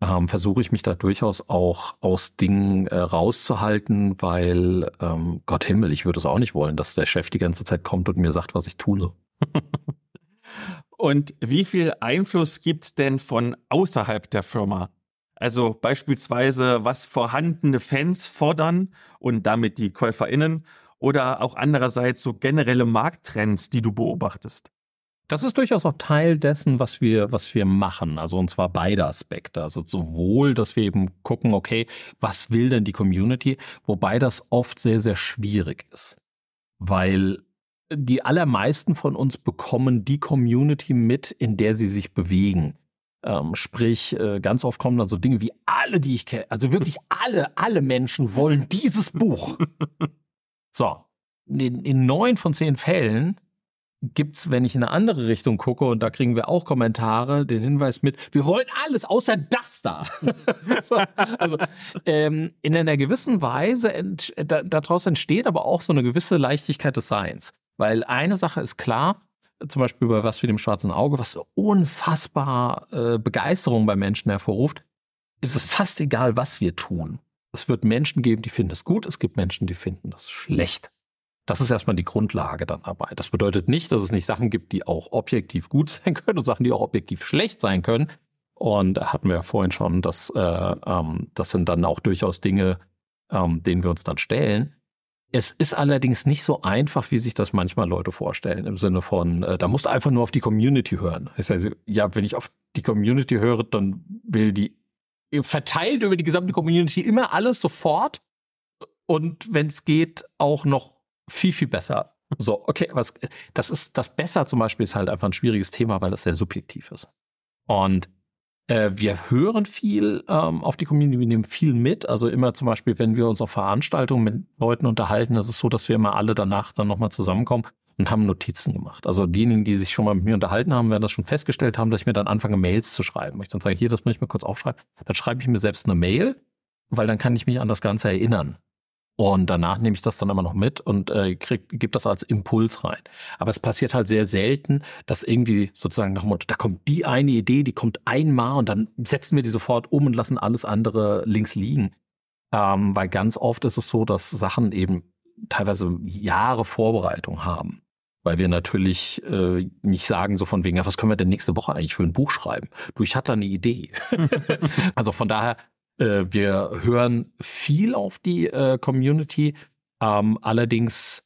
ähm, versuche ich mich da durchaus auch aus Dingen äh, rauszuhalten, weil ähm, Gott Himmel, ich würde es auch nicht wollen, dass der Chef die ganze Zeit kommt und mir sagt, was ich tue. und wie viel Einfluss gibt's denn von außerhalb der Firma? Also beispielsweise, was vorhandene Fans fordern und damit die KäuferInnen oder auch andererseits so generelle Markttrends, die du beobachtest? Das ist durchaus auch Teil dessen, was wir, was wir machen. Also und zwar beide Aspekte. Also sowohl, dass wir eben gucken, okay, was will denn die Community? Wobei das oft sehr, sehr schwierig ist. Weil die allermeisten von uns bekommen die Community mit, in der sie sich bewegen. Ähm, sprich, äh, ganz oft kommen dann so Dinge wie alle, die ich kenne, also wirklich alle, alle Menschen wollen dieses Buch. So, in, in neun von zehn Fällen gibt's, wenn ich in eine andere Richtung gucke, und da kriegen wir auch Kommentare, den Hinweis mit, wir wollen alles außer das da. so, also ähm, in einer gewissen Weise ent, da, daraus entsteht aber auch so eine gewisse Leichtigkeit des Seins. Weil eine Sache ist klar, zum Beispiel bei was wie dem schwarzen Auge, was so unfassbar äh, Begeisterung bei Menschen hervorruft, ist es fast egal, was wir tun. Es wird Menschen geben, die finden es gut, es gibt Menschen, die finden das schlecht. Das ist erstmal die Grundlage dann dabei. Das bedeutet nicht, dass es nicht Sachen gibt, die auch objektiv gut sein können und Sachen, die auch objektiv schlecht sein können. Und hatten wir ja vorhin schon, dass äh, ähm, das sind dann auch durchaus Dinge, ähm, denen wir uns dann stellen. Es ist allerdings nicht so einfach, wie sich das manchmal Leute vorstellen, im Sinne von, äh, da musst du einfach nur auf die Community hören. Das heißt, ja, wenn ich auf die Community höre, dann will die verteilt über die gesamte Community immer alles sofort und wenn es geht, auch noch viel, viel besser. So, okay, was, das ist, das besser zum Beispiel ist halt einfach ein schwieriges Thema, weil das sehr subjektiv ist. Und äh, wir hören viel ähm, auf die Community, wir nehmen viel mit. Also immer zum Beispiel, wenn wir uns auf Veranstaltungen mit Leuten unterhalten, ist es so, dass wir immer alle danach dann nochmal zusammenkommen und haben Notizen gemacht. Also diejenigen, die sich schon mal mit mir unterhalten haben, werden das schon festgestellt haben, dass ich mir dann anfange, Mails zu schreiben. Ich dann sage, hier, das muss ich mir kurz aufschreiben. Dann schreibe ich mir selbst eine Mail, weil dann kann ich mich an das Ganze erinnern. Und danach nehme ich das dann immer noch mit und äh, krieg, gebe das als Impuls rein. Aber es passiert halt sehr selten, dass irgendwie sozusagen nach dem Motto, da kommt die eine Idee, die kommt einmal und dann setzen wir die sofort um und lassen alles andere links liegen. Ähm, weil ganz oft ist es so, dass Sachen eben teilweise Jahre Vorbereitung haben. Weil wir natürlich äh, nicht sagen so von wegen, ja, was können wir denn nächste Woche eigentlich für ein Buch schreiben? Du, ich hatte eine Idee. also von daher äh, wir hören viel auf die äh, Community, ähm, allerdings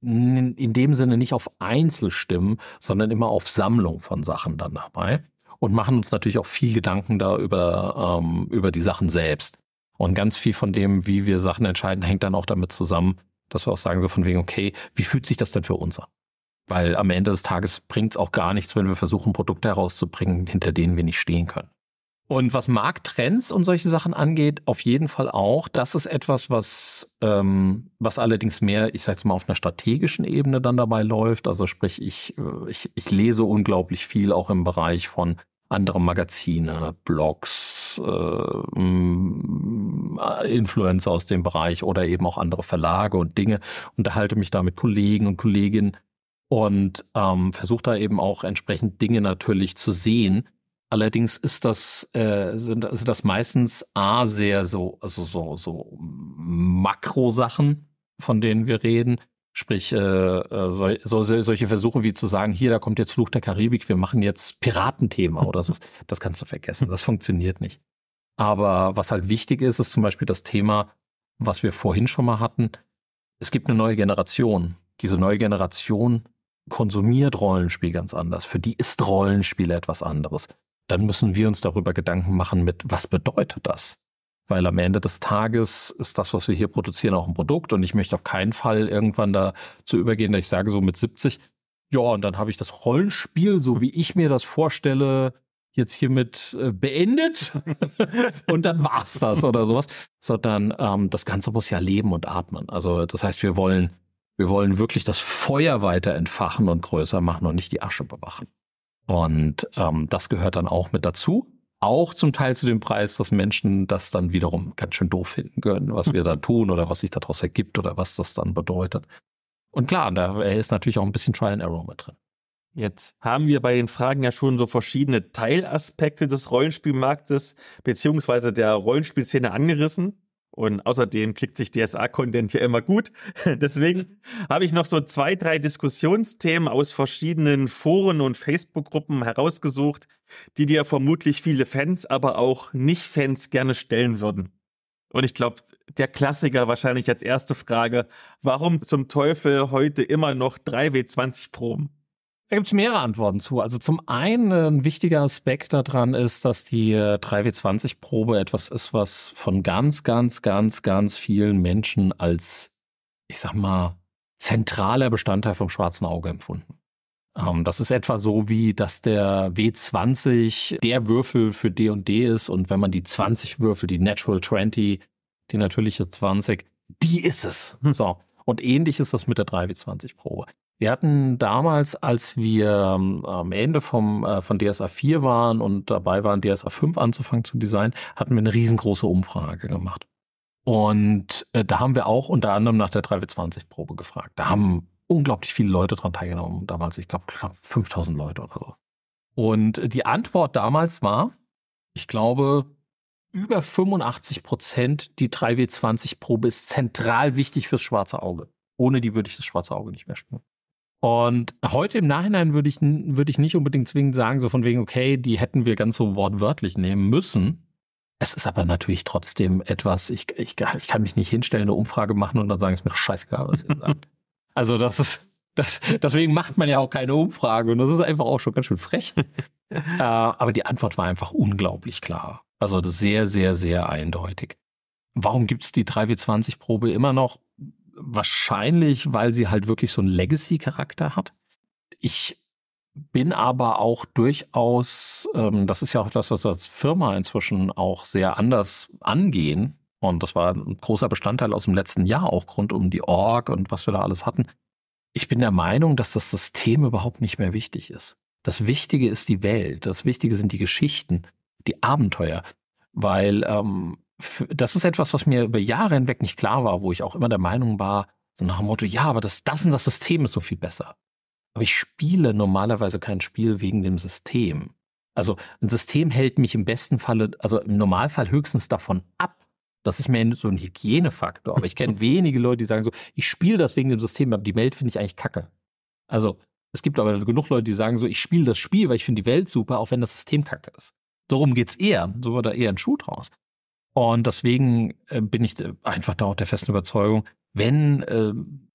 in dem Sinne nicht auf Einzelstimmen, sondern immer auf Sammlung von Sachen dann dabei und machen uns natürlich auch viel Gedanken da über, ähm, über die Sachen selbst. Und ganz viel von dem, wie wir Sachen entscheiden, hängt dann auch damit zusammen, dass wir auch sagen so von wegen, okay, wie fühlt sich das denn für uns an? Weil am Ende des Tages bringt es auch gar nichts, wenn wir versuchen, Produkte herauszubringen, hinter denen wir nicht stehen können. Und was Markttrends und solche Sachen angeht, auf jeden Fall auch. Das ist etwas, was, ähm, was allerdings mehr, ich sage jetzt mal, auf einer strategischen Ebene dann dabei läuft. Also sprich, ich, äh, ich, ich lese unglaublich viel auch im Bereich von anderen Magazine, Blogs, äh, Influencer aus dem Bereich oder eben auch andere Verlage und Dinge. Unterhalte mich da mit Kollegen und Kolleginnen und ähm, versuche da eben auch entsprechend Dinge natürlich zu sehen, Allerdings ist das, äh, sind, sind das meistens A, sehr so, also so, so Makrosachen, von denen wir reden. Sprich, äh, äh so, so, solche Versuche wie zu sagen, hier, da kommt jetzt Fluch der Karibik, wir machen jetzt Piratenthema oder so. Das kannst du vergessen. Das funktioniert nicht. Aber was halt wichtig ist, ist zum Beispiel das Thema, was wir vorhin schon mal hatten. Es gibt eine neue Generation. Diese neue Generation konsumiert Rollenspiel ganz anders. Für die ist Rollenspiel etwas anderes dann müssen wir uns darüber Gedanken machen mit, was bedeutet das? Weil am Ende des Tages ist das, was wir hier produzieren, auch ein Produkt und ich möchte auf keinen Fall irgendwann dazu übergehen, dass ich sage, so mit 70, ja, und dann habe ich das Rollenspiel, so wie ich mir das vorstelle, jetzt hiermit äh, beendet und dann war's das oder sowas, sondern ähm, das Ganze muss ja leben und atmen. Also das heißt, wir wollen, wir wollen wirklich das Feuer weiter entfachen und größer machen und nicht die Asche bewachen. Und ähm, das gehört dann auch mit dazu. Auch zum Teil zu dem Preis, dass Menschen das dann wiederum ganz schön doof finden können, was wir da tun oder was sich daraus ergibt oder was das dann bedeutet. Und klar, da ist natürlich auch ein bisschen Trial and Error mit drin. Jetzt haben wir bei den Fragen ja schon so verschiedene Teilaspekte des Rollenspielmarktes beziehungsweise der Rollenspielszene angerissen. Und außerdem klickt sich DSA-Content ja immer gut. Deswegen habe ich noch so zwei, drei Diskussionsthemen aus verschiedenen Foren und Facebook-Gruppen herausgesucht, die dir vermutlich viele Fans, aber auch Nicht-Fans gerne stellen würden. Und ich glaube, der Klassiker wahrscheinlich als erste Frage, warum zum Teufel heute immer noch 3W20 Proben? Da gibt es mehrere Antworten zu. Also zum einen ein wichtiger Aspekt daran ist, dass die 3W20-Probe etwas ist, was von ganz, ganz, ganz, ganz vielen Menschen als, ich sag mal, zentraler Bestandteil vom schwarzen Auge empfunden. Ähm, das ist etwa so wie, dass der W20 der Würfel für D und D ist und wenn man die 20 Würfel, die Natural 20, die natürliche 20, die ist es. Hm. So. Und ähnlich ist das mit der 3W20-Probe. Wir hatten damals, als wir ähm, am Ende vom, äh, von DSA 4 waren und dabei waren, DSA 5 anzufangen zu designen, hatten wir eine riesengroße Umfrage gemacht. Und äh, da haben wir auch unter anderem nach der 3W20-Probe gefragt. Da haben unglaublich viele Leute dran teilgenommen. Damals, ich glaube, 5000 Leute oder so. Und die Antwort damals war, ich glaube, über 85 Prozent, die 3W20-Probe ist zentral wichtig fürs schwarze Auge. Ohne die würde ich das schwarze Auge nicht mehr spüren. Und heute im Nachhinein würde ich, würde ich nicht unbedingt zwingend sagen, so von wegen, okay, die hätten wir ganz so wortwörtlich nehmen müssen. Es ist aber natürlich trotzdem etwas, ich, ich, ich kann mich nicht hinstellen, eine Umfrage machen und dann sagen, es ist mir doch scheißegal, was ihr sagt. Also das ist, das, deswegen macht man ja auch keine Umfrage und das ist einfach auch schon ganz schön frech. äh, aber die Antwort war einfach unglaublich klar. Also sehr, sehr, sehr eindeutig. Warum gibt es die 3W20-Probe immer noch? Wahrscheinlich, weil sie halt wirklich so einen Legacy-Charakter hat. Ich bin aber auch durchaus, ähm, das ist ja auch das, was wir als Firma inzwischen auch sehr anders angehen. Und das war ein großer Bestandteil aus dem letzten Jahr auch rund um die Org und was wir da alles hatten. Ich bin der Meinung, dass das System überhaupt nicht mehr wichtig ist. Das Wichtige ist die Welt. Das Wichtige sind die Geschichten, die Abenteuer. Weil ähm, das ist etwas, was mir über Jahre hinweg nicht klar war, wo ich auch immer der Meinung war, so nach dem Motto, ja, aber das, das und das System ist so viel besser. Aber ich spiele normalerweise kein Spiel wegen dem System. Also ein System hält mich im besten Falle, also im Normalfall höchstens davon ab. Das ist mir so ein Hygienefaktor. Aber ich kenne wenige Leute, die sagen so, ich spiele das wegen dem System, aber die Welt finde ich eigentlich kacke. Also es gibt aber genug Leute, die sagen so, ich spiele das Spiel, weil ich finde die Welt super, auch wenn das System kacke ist. Darum geht's eher. So wird da eher ein Schuh draus. Und deswegen äh, bin ich äh, einfach da der festen Überzeugung, wenn äh,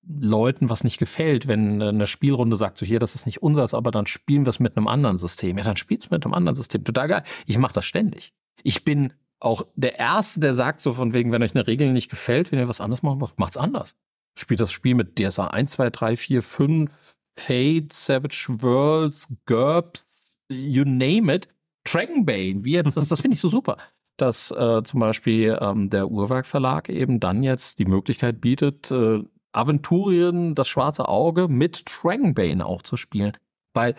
Leuten was nicht gefällt, wenn äh, eine Spielrunde sagt, so hier, das ist nicht unseres, aber dann spielen wir es mit einem anderen System. Ja, dann spielt's mit einem anderen System. Total geil. Ich mache das ständig. Ich bin auch der Erste, der sagt so von wegen, wenn euch eine Regel nicht gefällt, wenn ihr was anderes machen wollt, macht's anders. Spielt das Spiel mit DSA 1, 2, 3, 4, 5, Fate, Savage Worlds, GURPS, you name it Dragonbane, wie jetzt, das, das finde ich so super, dass äh, zum Beispiel ähm, der Uhrwerk Verlag eben dann jetzt die Möglichkeit bietet, äh, Aventurien, das schwarze Auge mit Dragonbane auch zu spielen. Weil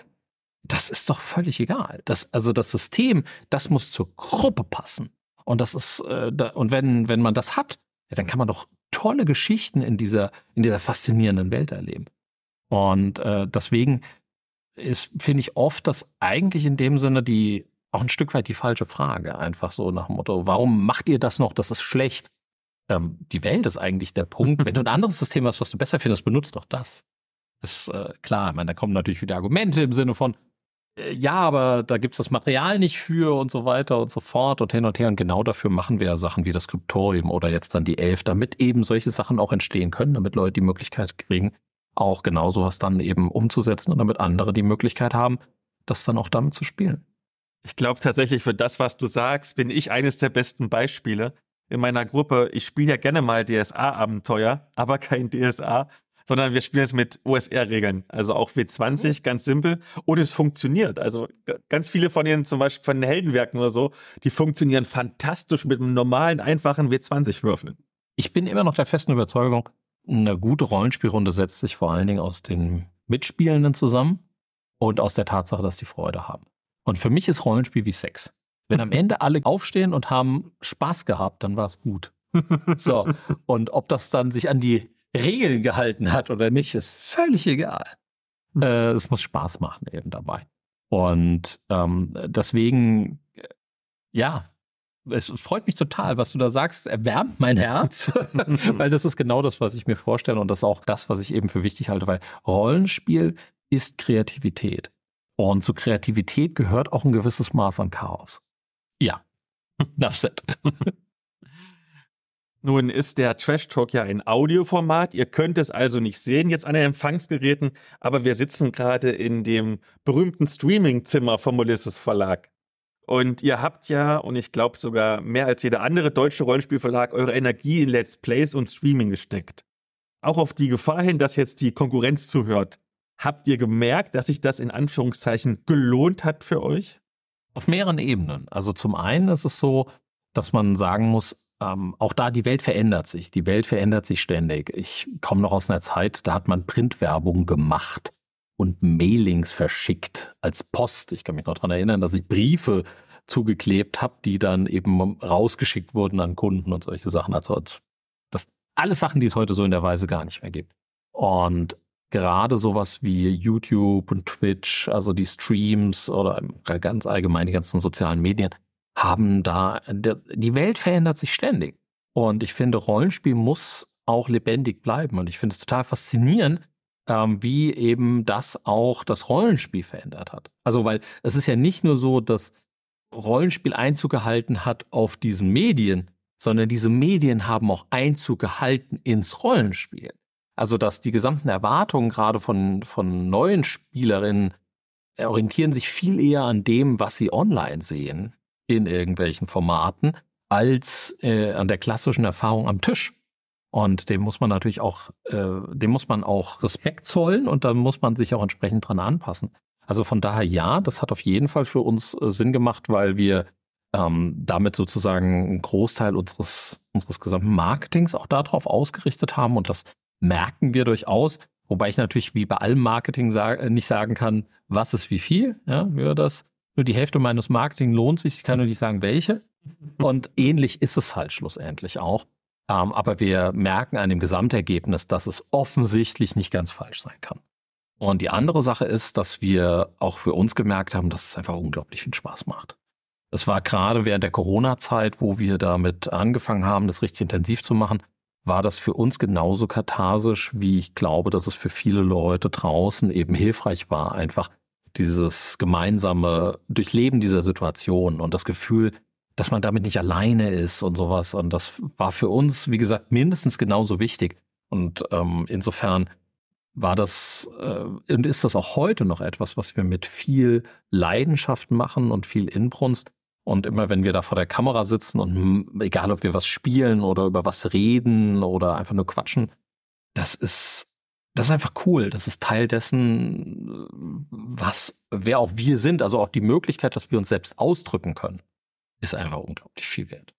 das ist doch völlig egal. Das, also das System, das muss zur Gruppe passen. Und das ist, äh, da, und wenn, wenn man das hat, ja, dann kann man doch tolle Geschichten in dieser, in dieser faszinierenden Welt erleben. Und äh, deswegen ist, finde ich oft, dass eigentlich in dem Sinne die auch ein Stück weit die falsche Frage. Einfach so nach dem Motto, warum macht ihr das noch? Das ist schlecht. Ähm, die Welt ist eigentlich der Punkt. Wenn du ein anderes System hast, was du besser findest, benutzt doch das. Ist äh, klar. Ich meine, da kommen natürlich wieder Argumente im Sinne von, äh, ja, aber da gibt's das Material nicht für und so weiter und so fort und hin und her. Und genau dafür machen wir ja Sachen wie das Skriptorium oder jetzt dann die Elf, damit eben solche Sachen auch entstehen können, damit Leute die Möglichkeit kriegen, auch genau sowas dann eben umzusetzen und damit andere die Möglichkeit haben, das dann auch damit zu spielen. Ich glaube tatsächlich, für das, was du sagst, bin ich eines der besten Beispiele. In meiner Gruppe, ich spiele ja gerne mal DSA-Abenteuer, aber kein DSA, sondern wir spielen es mit OSR-Regeln. Also auch W20, ganz simpel. Und es funktioniert. Also ganz viele von ihnen, zum Beispiel von den Heldenwerken oder so, die funktionieren fantastisch mit einem normalen, einfachen W20-Würfeln. Ich bin immer noch der festen Überzeugung, eine gute Rollenspielrunde setzt sich vor allen Dingen aus den Mitspielenden zusammen und aus der Tatsache, dass die Freude haben. Und für mich ist Rollenspiel wie Sex. Wenn am Ende alle aufstehen und haben Spaß gehabt, dann war es gut. So. Und ob das dann sich an die Regeln gehalten hat oder nicht, ist völlig egal. Hm. Äh, es muss Spaß machen eben dabei. Und ähm, deswegen, äh, ja, es freut mich total, was du da sagst, erwärmt mein Herz, weil das ist genau das, was ich mir vorstelle und das ist auch das, was ich eben für wichtig halte, weil Rollenspiel ist Kreativität. Und zu Kreativität gehört auch ein gewisses Maß an Chaos. Ja, that's it. Nun ist der Trash Talk ja ein Audioformat. Ihr könnt es also nicht sehen jetzt an den Empfangsgeräten, aber wir sitzen gerade in dem berühmten Streaming-Zimmer vom Ulysses Verlag. Und ihr habt ja, und ich glaube sogar mehr als jeder andere deutsche Rollenspielverlag, eure Energie in Let's Plays und Streaming gesteckt. Auch auf die Gefahr hin, dass jetzt die Konkurrenz zuhört. Habt ihr gemerkt, dass sich das in Anführungszeichen gelohnt hat für euch? Auf mehreren Ebenen. Also zum einen ist es so, dass man sagen muss, ähm, auch da die Welt verändert sich. Die Welt verändert sich ständig. Ich komme noch aus einer Zeit, da hat man Printwerbung gemacht und Mailings verschickt als Post. Ich kann mich noch daran erinnern, dass ich Briefe zugeklebt habe, die dann eben rausgeschickt wurden an Kunden und solche Sachen. Also das alles Sachen, die es heute so in der Weise gar nicht mehr gibt. Und gerade sowas wie YouTube und Twitch, also die Streams oder ganz allgemein die ganzen sozialen Medien, haben da, die Welt verändert sich ständig. Und ich finde, Rollenspiel muss auch lebendig bleiben. Und ich finde es total faszinierend, ähm, wie eben das auch das Rollenspiel verändert hat. Also, weil es ist ja nicht nur so, dass Rollenspiel Einzug gehalten hat auf diesen Medien, sondern diese Medien haben auch Einzug gehalten ins Rollenspiel. Also, dass die gesamten Erwartungen gerade von, von neuen Spielerinnen orientieren sich viel eher an dem, was sie online sehen, in irgendwelchen Formaten, als äh, an der klassischen Erfahrung am Tisch. Und dem muss man natürlich auch, äh, dem muss man auch Respekt zollen und dann muss man sich auch entsprechend dran anpassen. Also von daher ja, das hat auf jeden Fall für uns äh, Sinn gemacht, weil wir ähm, damit sozusagen einen Großteil unseres, unseres gesamten Marketings auch darauf ausgerichtet haben und das merken wir durchaus. Wobei ich natürlich wie bei allem Marketing sag, nicht sagen kann, was ist wie viel. Ja, nur das, nur die Hälfte meines Marketing lohnt sich. Ich kann nur nicht sagen, welche. Und ähnlich ist es halt schlussendlich auch. Ähm, aber wir merken an dem Gesamtergebnis, dass es offensichtlich nicht ganz falsch sein kann. Und die andere Sache ist, dass wir auch für uns gemerkt haben, dass es einfach unglaublich viel Spaß macht. Es war gerade während der Corona-Zeit, wo wir damit angefangen haben, das richtig intensiv zu machen, war das für uns genauso katharsisch, wie ich glaube, dass es für viele Leute draußen eben hilfreich war, einfach dieses gemeinsame Durchleben dieser Situation und das Gefühl, dass man damit nicht alleine ist und sowas. Und das war für uns, wie gesagt, mindestens genauso wichtig. Und ähm, insofern war das äh, und ist das auch heute noch etwas, was wir mit viel Leidenschaft machen und viel Inbrunst. Und immer wenn wir da vor der Kamera sitzen und egal ob wir was spielen oder über was reden oder einfach nur quatschen, das ist, das ist einfach cool. Das ist Teil dessen, was, wer auch wir sind. Also auch die Möglichkeit, dass wir uns selbst ausdrücken können, ist einfach unglaublich viel wert.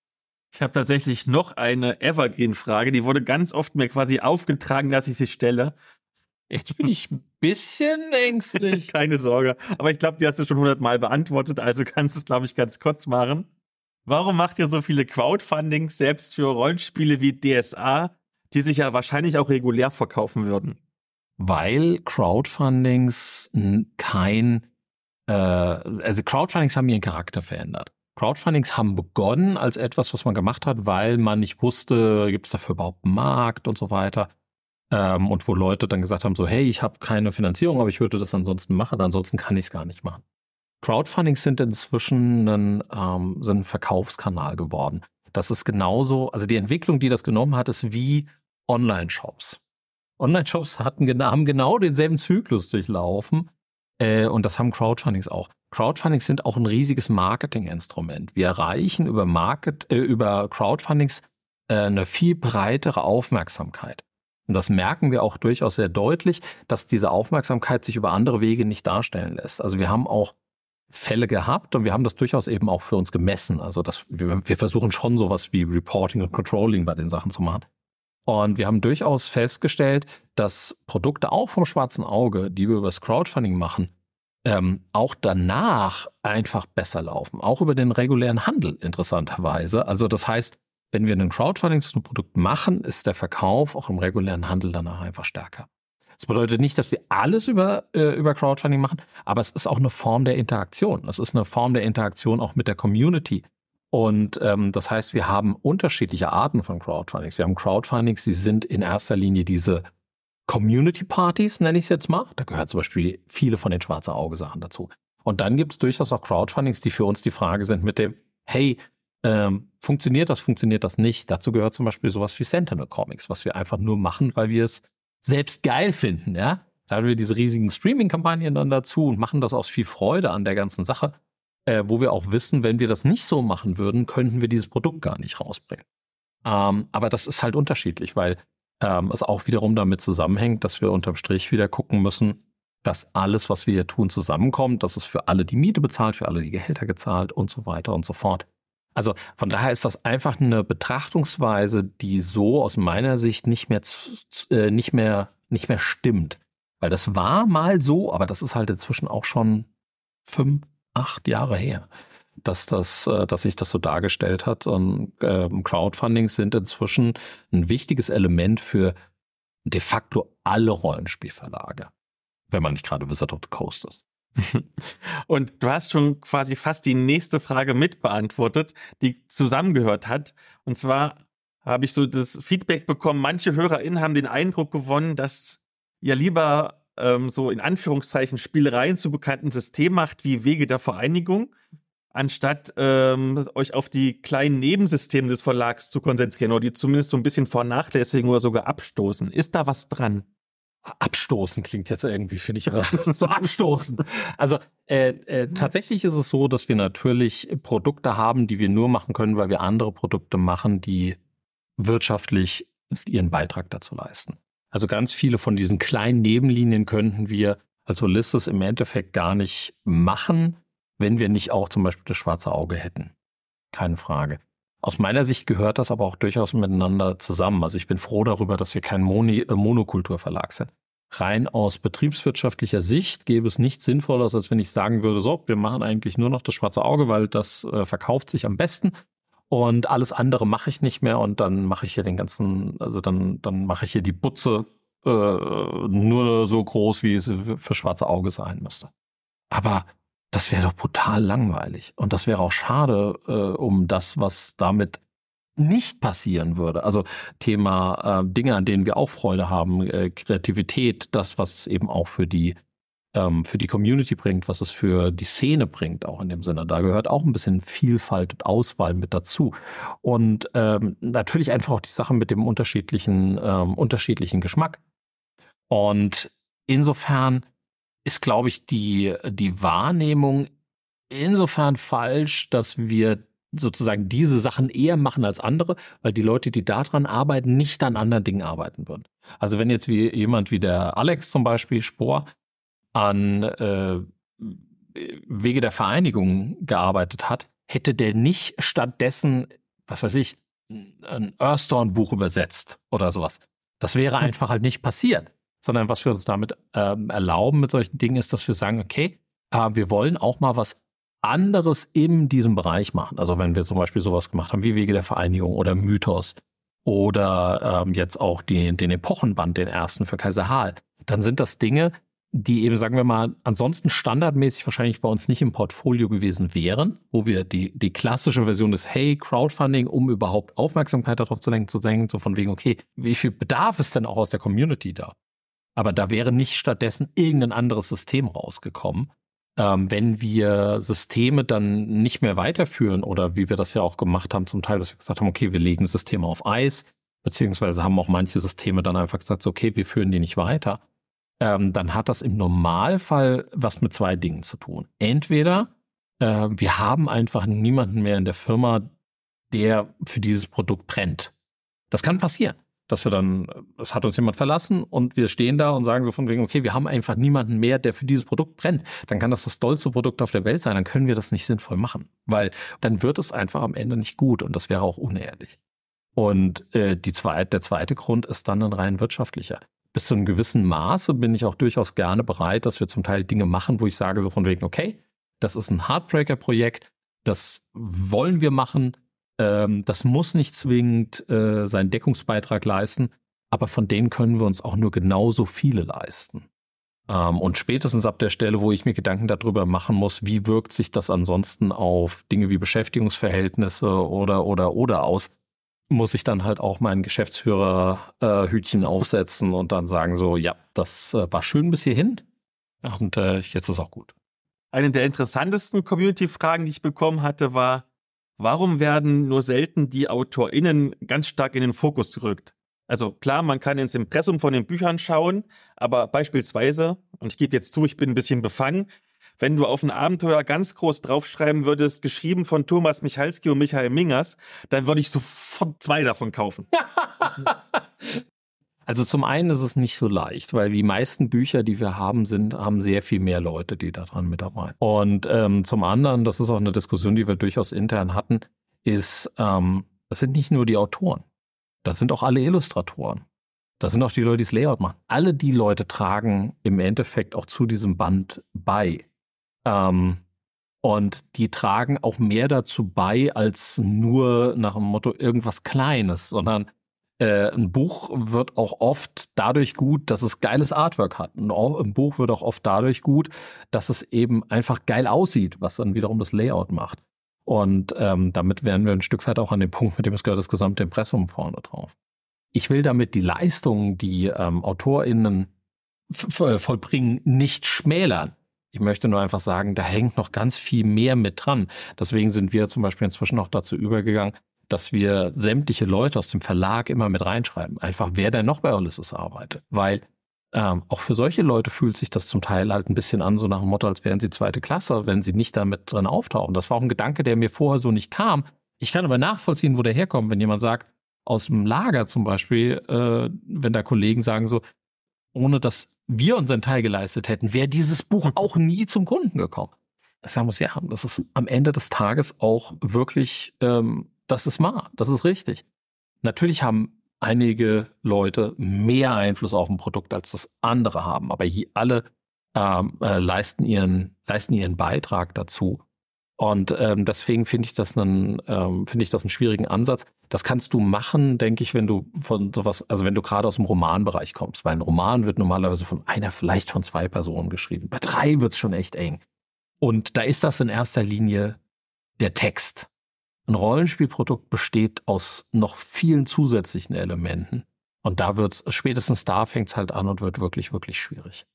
Ich habe tatsächlich noch eine Evergreen-Frage, die wurde ganz oft mir quasi aufgetragen, dass ich sie stelle. Jetzt bin ich bisschen ängstlich. Keine Sorge. Aber ich glaube, die hast du schon hundertmal beantwortet, also kannst du es, glaube ich, ganz kurz machen. Warum macht ihr so viele Crowdfundings selbst für Rollenspiele wie DSA, die sich ja wahrscheinlich auch regulär verkaufen würden? Weil Crowdfundings kein, äh, also Crowdfundings haben ihren Charakter verändert. Crowdfundings haben begonnen als etwas, was man gemacht hat, weil man nicht wusste, gibt es dafür überhaupt einen Markt und so weiter. Ähm, und wo Leute dann gesagt haben, so, hey, ich habe keine Finanzierung, aber ich würde das ansonsten machen, ansonsten kann ich es gar nicht machen. Crowdfundings sind inzwischen ein, ähm, sind ein Verkaufskanal geworden. Das ist genauso, also die Entwicklung, die das genommen hat, ist wie Online-Shops. Online-Shops haben genau denselben Zyklus durchlaufen äh, und das haben Crowdfundings auch. Crowdfundings sind auch ein riesiges Marketinginstrument. Wir erreichen über Market, äh, über Crowdfundings äh, eine viel breitere Aufmerksamkeit. Und das merken wir auch durchaus sehr deutlich, dass diese Aufmerksamkeit sich über andere Wege nicht darstellen lässt. Also wir haben auch Fälle gehabt und wir haben das durchaus eben auch für uns gemessen. Also das, wir, wir versuchen schon sowas wie Reporting und Controlling bei den Sachen zu machen. Und wir haben durchaus festgestellt, dass Produkte auch vom schwarzen Auge, die wir über das Crowdfunding machen, ähm, auch danach einfach besser laufen. Auch über den regulären Handel interessanterweise. Also das heißt, wenn wir einen Crowdfunding zu einem Produkt machen, ist der Verkauf auch im regulären Handel danach einfach stärker. Das bedeutet nicht, dass wir alles über, äh, über Crowdfunding machen, aber es ist auch eine Form der Interaktion. Es ist eine Form der Interaktion auch mit der Community. Und ähm, das heißt, wir haben unterschiedliche Arten von Crowdfundings. Wir haben Crowdfundings, die sind in erster Linie diese Community-Partys, nenne ich es jetzt mal. Da gehört zum Beispiel viele von den schwarze Auge-Sachen dazu. Und dann gibt es durchaus auch Crowdfundings, die für uns die Frage sind mit dem, hey, ähm, funktioniert das, funktioniert das nicht? Dazu gehört zum Beispiel sowas wie Sentinel Comics, was wir einfach nur machen, weil wir es selbst geil finden, ja. Da haben wir diese riesigen Streaming-Kampagnen dann dazu und machen das aus viel Freude an der ganzen Sache, äh, wo wir auch wissen, wenn wir das nicht so machen würden, könnten wir dieses Produkt gar nicht rausbringen. Ähm, aber das ist halt unterschiedlich, weil ähm, es auch wiederum damit zusammenhängt, dass wir unterm Strich wieder gucken müssen, dass alles, was wir hier tun, zusammenkommt, dass es für alle die Miete bezahlt, für alle die Gehälter gezahlt und so weiter und so fort. Also von daher ist das einfach eine Betrachtungsweise, die so aus meiner Sicht nicht mehr, äh, nicht mehr, nicht mehr stimmt. Weil das war mal so, aber das ist halt inzwischen auch schon fünf, acht Jahre her, dass das, äh, dass sich das so dargestellt hat. Und ähm, Crowdfundings sind inzwischen ein wichtiges Element für de facto alle Rollenspielverlage, wenn man nicht gerade Wizard of the Coast ist. Und du hast schon quasi fast die nächste Frage mitbeantwortet, die zusammengehört hat. Und zwar habe ich so das Feedback bekommen, manche HörerInnen haben den Eindruck gewonnen, dass ihr lieber ähm, so in Anführungszeichen Spielereien zu bekannten Systemen macht wie Wege der Vereinigung, anstatt ähm, euch auf die kleinen Nebensysteme des Verlags zu konzentrieren oder die zumindest so ein bisschen vernachlässigen oder sogar abstoßen. Ist da was dran? Abstoßen klingt jetzt irgendwie, finde ich, so abstoßen. Also äh, äh, tatsächlich ist es so, dass wir natürlich Produkte haben, die wir nur machen können, weil wir andere Produkte machen, die wirtschaftlich ihren Beitrag dazu leisten. Also ganz viele von diesen kleinen Nebenlinien könnten wir als Ulysses im Endeffekt gar nicht machen, wenn wir nicht auch zum Beispiel das schwarze Auge hätten. Keine Frage. Aus meiner Sicht gehört das aber auch durchaus miteinander zusammen. Also ich bin froh darüber, dass wir kein Moni äh, Monokulturverlag sind. Rein aus betriebswirtschaftlicher Sicht gäbe es nichts Sinnvolles, als wenn ich sagen würde, so, wir machen eigentlich nur noch das schwarze Auge, weil das äh, verkauft sich am besten und alles andere mache ich nicht mehr und dann mache ich hier den ganzen, also dann, dann mache ich hier die Butze äh, nur so groß, wie es für schwarze Auge sein müsste. Aber das wäre doch brutal langweilig. Und das wäre auch schade äh, um das, was damit nicht passieren würde. Also Thema äh, Dinge, an denen wir auch Freude haben, äh, Kreativität, das, was es eben auch für die ähm, für die Community bringt, was es für die Szene bringt, auch in dem Sinne. Da gehört auch ein bisschen Vielfalt und Auswahl mit dazu. Und ähm, natürlich einfach auch die Sache mit dem unterschiedlichen, ähm, unterschiedlichen Geschmack. Und insofern ist, glaube ich, die, die Wahrnehmung insofern falsch, dass wir sozusagen diese Sachen eher machen als andere, weil die Leute, die daran arbeiten, nicht an anderen Dingen arbeiten würden. Also wenn jetzt wie jemand wie der Alex zum Beispiel Spor an äh, Wege der Vereinigung gearbeitet hat, hätte der nicht stattdessen, was weiß ich, ein Earthstone-Buch übersetzt oder sowas. Das wäre hm. einfach halt nicht passiert. Sondern was wir uns damit ähm, erlauben mit solchen Dingen ist, dass wir sagen, okay, äh, wir wollen auch mal was anderes in diesem Bereich machen. Also wenn wir zum Beispiel sowas gemacht haben wie Wege der Vereinigung oder Mythos oder ähm, jetzt auch die, den Epochenband, den ersten für Kaiser Harl, dann sind das Dinge, die eben, sagen wir mal, ansonsten standardmäßig wahrscheinlich bei uns nicht im Portfolio gewesen wären, wo wir die, die klassische Version des Hey, Crowdfunding, um überhaupt Aufmerksamkeit darauf zu lenken, zu denken, so von wegen, okay, wie viel Bedarf ist denn auch aus der Community da? Aber da wäre nicht stattdessen irgendein anderes System rausgekommen. Ähm, wenn wir Systeme dann nicht mehr weiterführen oder wie wir das ja auch gemacht haben, zum Teil, dass wir gesagt haben, okay, wir legen Systeme auf Eis, beziehungsweise haben auch manche Systeme dann einfach gesagt, okay, wir führen die nicht weiter ähm, dann hat das im Normalfall was mit zwei Dingen zu tun. Entweder äh, wir haben einfach niemanden mehr in der Firma, der für dieses Produkt brennt. Das kann passieren, dass wir dann, es hat uns jemand verlassen und wir stehen da und sagen so von wegen, okay, wir haben einfach niemanden mehr, der für dieses Produkt brennt. Dann kann das das dollste Produkt auf der Welt sein, dann können wir das nicht sinnvoll machen, weil dann wird es einfach am Ende nicht gut und das wäre auch unehrlich. Und äh, die zweite, der zweite Grund ist dann ein rein wirtschaftlicher bis zu einem gewissen Maße bin ich auch durchaus gerne bereit, dass wir zum Teil Dinge machen, wo ich sage so von wegen, okay, das ist ein Heartbreaker-Projekt, das wollen wir machen, ähm, das muss nicht zwingend äh, seinen Deckungsbeitrag leisten, aber von denen können wir uns auch nur genauso viele leisten. Ähm, und spätestens ab der Stelle, wo ich mir Gedanken darüber machen muss, wie wirkt sich das ansonsten auf Dinge wie Beschäftigungsverhältnisse oder oder oder aus, muss ich dann halt auch mein Geschäftsführerhütchen äh, aufsetzen und dann sagen so, ja, das äh, war schön bis hierhin und äh, jetzt ist auch gut. Eine der interessantesten Community-Fragen, die ich bekommen hatte, war, warum werden nur selten die AutorInnen ganz stark in den Fokus gerückt? Also klar, man kann ins Impressum von den Büchern schauen, aber beispielsweise, und ich gebe jetzt zu, ich bin ein bisschen befangen, wenn du auf ein Abenteuer ganz groß draufschreiben würdest, geschrieben von Thomas Michalski und Michael Mingers, dann würde ich sofort zwei davon kaufen. Also zum einen ist es nicht so leicht, weil die meisten Bücher, die wir haben, sind, haben sehr viel mehr Leute, die daran mitarbeiten. Und ähm, zum anderen, das ist auch eine Diskussion, die wir durchaus intern hatten, ist, ähm, das sind nicht nur die Autoren, das sind auch alle Illustratoren. Das sind auch die Leute, die das Layout machen. Alle die Leute tragen im Endeffekt auch zu diesem Band bei. Ähm, und die tragen auch mehr dazu bei als nur nach dem Motto irgendwas Kleines, sondern äh, ein Buch wird auch oft dadurch gut, dass es geiles Artwork hat. Auch, ein Buch wird auch oft dadurch gut, dass es eben einfach geil aussieht, was dann wiederum das Layout macht. Und ähm, damit wären wir ein Stück weit auch an dem Punkt, mit dem es gehört das gesamte Impressum vorne drauf. Ich will damit die Leistungen, die ähm, AutorInnen vollbringen, nicht schmälern. Ich möchte nur einfach sagen, da hängt noch ganz viel mehr mit dran. Deswegen sind wir zum Beispiel inzwischen auch dazu übergegangen, dass wir sämtliche Leute aus dem Verlag immer mit reinschreiben. Einfach, wer denn noch bei Ulysses arbeitet. Weil ähm, auch für solche Leute fühlt sich das zum Teil halt ein bisschen an, so nach dem Motto, als wären sie zweite Klasse, wenn sie nicht damit drin auftauchen. Das war auch ein Gedanke, der mir vorher so nicht kam. Ich kann aber nachvollziehen, wo der herkommt, wenn jemand sagt, aus dem Lager zum Beispiel, äh, wenn da Kollegen sagen so, ohne dass wir unseren Teil geleistet hätten, wäre dieses Buch auch nie zum Kunden gekommen. Ich sagen muss, ja, das ist am Ende des Tages auch wirklich, ähm, das ist wahr, das ist richtig. Natürlich haben einige Leute mehr Einfluss auf ein Produkt, als das andere haben, aber alle ähm, äh, leisten, ihren, leisten ihren Beitrag dazu. Und ähm, deswegen finde ich das einen, ähm, finde ich das einen schwierigen Ansatz. Das kannst du machen, denke ich, wenn du von sowas, also wenn du gerade aus dem Romanbereich kommst, weil ein Roman wird normalerweise von einer, vielleicht von zwei Personen geschrieben. Bei drei wird's schon echt eng. Und da ist das in erster Linie der Text. Ein Rollenspielprodukt besteht aus noch vielen zusätzlichen Elementen. Und da wird's, spätestens da fängt's halt an und wird wirklich, wirklich schwierig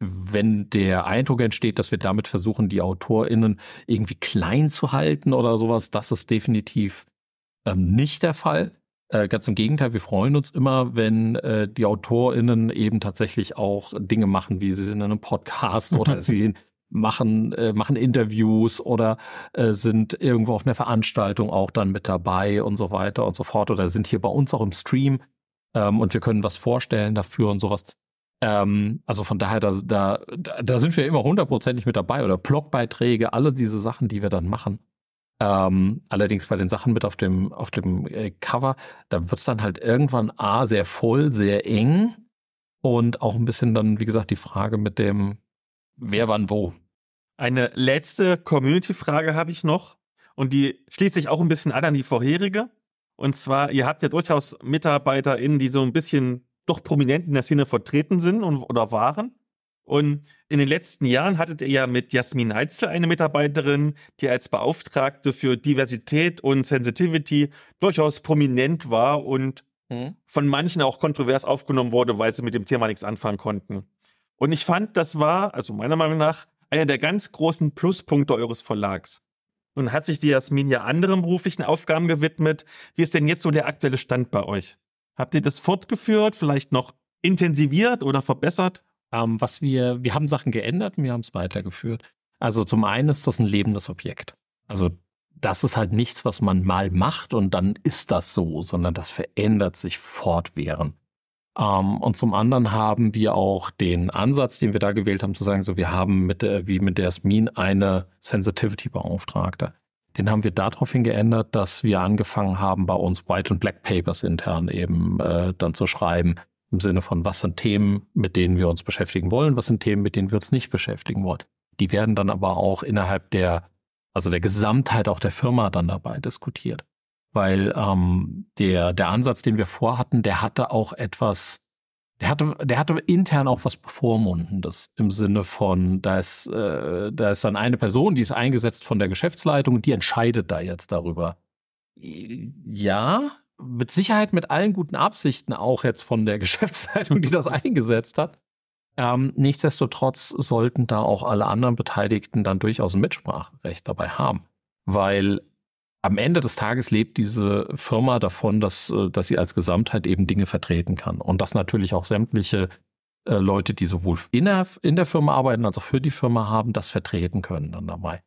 wenn der Eindruck entsteht, dass wir damit versuchen, die AutorInnen irgendwie klein zu halten oder sowas, das ist definitiv ähm, nicht der Fall. Äh, ganz im Gegenteil, wir freuen uns immer, wenn äh, die AutorInnen eben tatsächlich auch Dinge machen, wie sie sind in einem Podcast oder sie machen, äh, machen Interviews oder äh, sind irgendwo auf einer Veranstaltung auch dann mit dabei und so weiter und so fort oder sind hier bei uns auch im Stream ähm, und wir können was vorstellen dafür und sowas. Ähm, also von daher, da, da, da sind wir immer hundertprozentig mit dabei oder Blogbeiträge, alle diese Sachen, die wir dann machen. Ähm, allerdings bei den Sachen mit auf dem, auf dem äh, Cover, da wird es dann halt irgendwann A, sehr voll, sehr eng und auch ein bisschen dann, wie gesagt, die Frage mit dem, wer wann wo. Eine letzte Community-Frage habe ich noch und die schließt sich auch ein bisschen an an die vorherige. Und zwar, ihr habt ja durchaus MitarbeiterInnen, die so ein bisschen doch prominent in der Szene vertreten sind und, oder waren. Und in den letzten Jahren hattet ihr ja mit Jasmin Heitzel eine Mitarbeiterin, die als Beauftragte für Diversität und Sensitivity durchaus prominent war und hm. von manchen auch kontrovers aufgenommen wurde, weil sie mit dem Thema nichts anfangen konnten. Und ich fand, das war, also meiner Meinung nach, einer der ganz großen Pluspunkte eures Verlags. Nun hat sich die Jasmin ja anderen beruflichen Aufgaben gewidmet. Wie ist denn jetzt so der aktuelle Stand bei euch? Habt ihr das fortgeführt, vielleicht noch intensiviert oder verbessert? Ähm, was wir, wir haben Sachen geändert und wir haben es weitergeführt. Also zum einen ist das ein lebendes Objekt. Also das ist halt nichts, was man mal macht und dann ist das so, sondern das verändert sich fortwährend. Ähm, und zum anderen haben wir auch den Ansatz, den wir da gewählt haben, zu sagen, so wir haben mit der, wie mit der Jasmin eine Sensitivity-Beauftragte. Den haben wir daraufhin geändert, dass wir angefangen haben, bei uns White und Black Papers intern eben äh, dann zu schreiben. Im Sinne von, was sind Themen, mit denen wir uns beschäftigen wollen, was sind Themen, mit denen wir uns nicht beschäftigen wollen. Die werden dann aber auch innerhalb der, also der Gesamtheit auch der Firma dann dabei diskutiert. Weil ähm, der, der Ansatz, den wir vorhatten, der hatte auch etwas der hatte, der hatte intern auch was Bevormundendes im Sinne von, da ist, äh, da ist dann eine Person, die ist eingesetzt von der Geschäftsleitung und die entscheidet da jetzt darüber. Ja, mit Sicherheit mit allen guten Absichten auch jetzt von der Geschäftsleitung, die das eingesetzt hat. Ähm, nichtsdestotrotz sollten da auch alle anderen Beteiligten dann durchaus ein Mitspracherecht dabei haben, weil am Ende des Tages lebt diese Firma davon, dass, äh, dass sie als Gesamtheit eben Dinge vertreten kann. Und dass natürlich auch sämtliche äh, Leute, die sowohl in der, in der Firma arbeiten als auch für die Firma haben, das vertreten können dann dabei.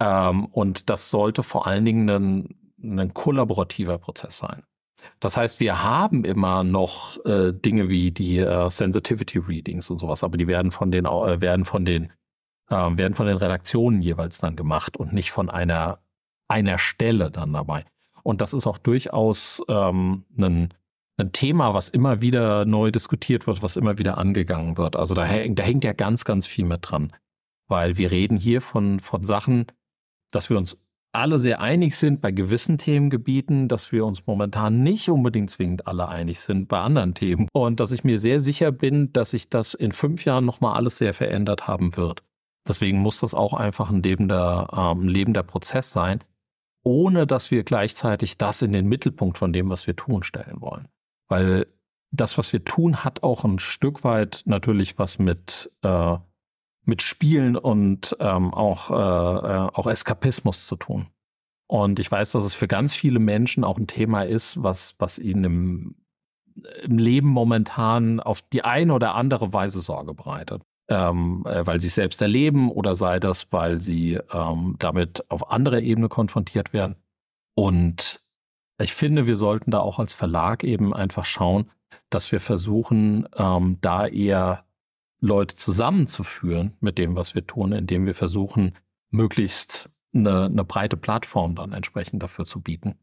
Ähm, und das sollte vor allen Dingen ein, ein kollaborativer Prozess sein. Das heißt, wir haben immer noch äh, Dinge wie die äh, Sensitivity Readings und sowas, aber die werden von den äh, werden von den äh, werden von den Redaktionen jeweils dann gemacht und nicht von einer einer Stelle dann dabei. Und das ist auch durchaus ähm, ein, ein Thema, was immer wieder neu diskutiert wird, was immer wieder angegangen wird. Also da, da hängt ja ganz, ganz viel mit dran. Weil wir reden hier von, von Sachen, dass wir uns alle sehr einig sind bei gewissen Themengebieten, dass wir uns momentan nicht unbedingt zwingend alle einig sind bei anderen Themen. Und dass ich mir sehr sicher bin, dass sich das in fünf Jahren nochmal alles sehr verändert haben wird. Deswegen muss das auch einfach ein lebender, ähm, lebender Prozess sein, ohne dass wir gleichzeitig das in den Mittelpunkt von dem, was wir tun, stellen wollen. Weil das, was wir tun, hat auch ein Stück weit natürlich was mit, äh, mit Spielen und ähm, auch, äh, äh, auch Eskapismus zu tun. Und ich weiß, dass es für ganz viele Menschen auch ein Thema ist, was, was ihnen im, im Leben momentan auf die eine oder andere Weise Sorge bereitet ähm, äh, weil sie es selbst erleben oder sei das, weil sie ähm, damit auf anderer Ebene konfrontiert werden. Und ich finde, wir sollten da auch als Verlag eben einfach schauen, dass wir versuchen, ähm, da eher Leute zusammenzuführen mit dem, was wir tun, indem wir versuchen, möglichst eine, eine breite Plattform dann entsprechend dafür zu bieten.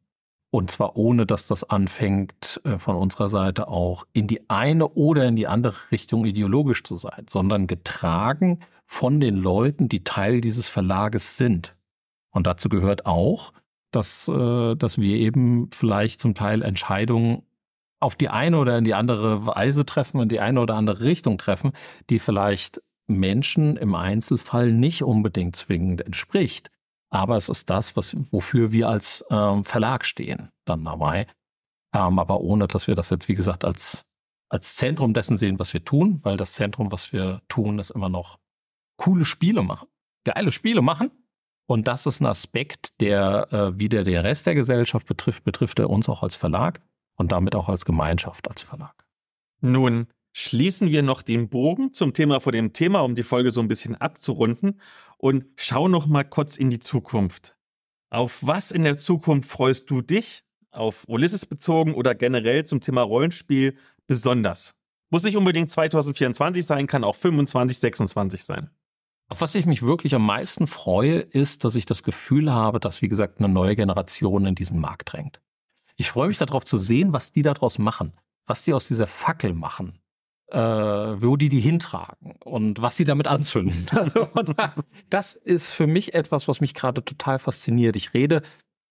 Und zwar ohne, dass das anfängt, äh, von unserer Seite auch in die eine oder in die andere Richtung ideologisch zu sein, sondern getragen von den Leuten, die Teil dieses Verlages sind. Und dazu gehört auch, dass, äh, dass wir eben vielleicht zum Teil Entscheidungen auf die eine oder in die andere Weise treffen, in die eine oder andere Richtung treffen, die vielleicht Menschen im Einzelfall nicht unbedingt zwingend entspricht aber es ist das, was, wofür wir als ähm, Verlag stehen, dann dabei. Ähm, aber ohne, dass wir das jetzt, wie gesagt, als, als Zentrum dessen sehen, was wir tun, weil das Zentrum, was wir tun, ist immer noch coole Spiele machen, geile Spiele machen. Und das ist ein Aspekt, der äh, wieder den Rest der Gesellschaft betrifft, betrifft er uns auch als Verlag und damit auch als Gemeinschaft als Verlag. Nun schließen wir noch den Bogen zum Thema vor dem Thema, um die Folge so ein bisschen abzurunden und schau noch mal kurz in die Zukunft. Auf was in der Zukunft freust du dich? Auf Ulysses bezogen oder generell zum Thema Rollenspiel besonders? Muss nicht unbedingt 2024 sein, kann auch 25, 26 sein. Auf was ich mich wirklich am meisten freue, ist, dass ich das Gefühl habe, dass, wie gesagt, eine neue Generation in diesen Markt drängt. Ich freue mich darauf zu sehen, was die daraus machen, was die aus dieser Fackel machen, äh, wo die die hintragen und was sie damit anzünden. das ist für mich etwas, was mich gerade total fasziniert. Ich rede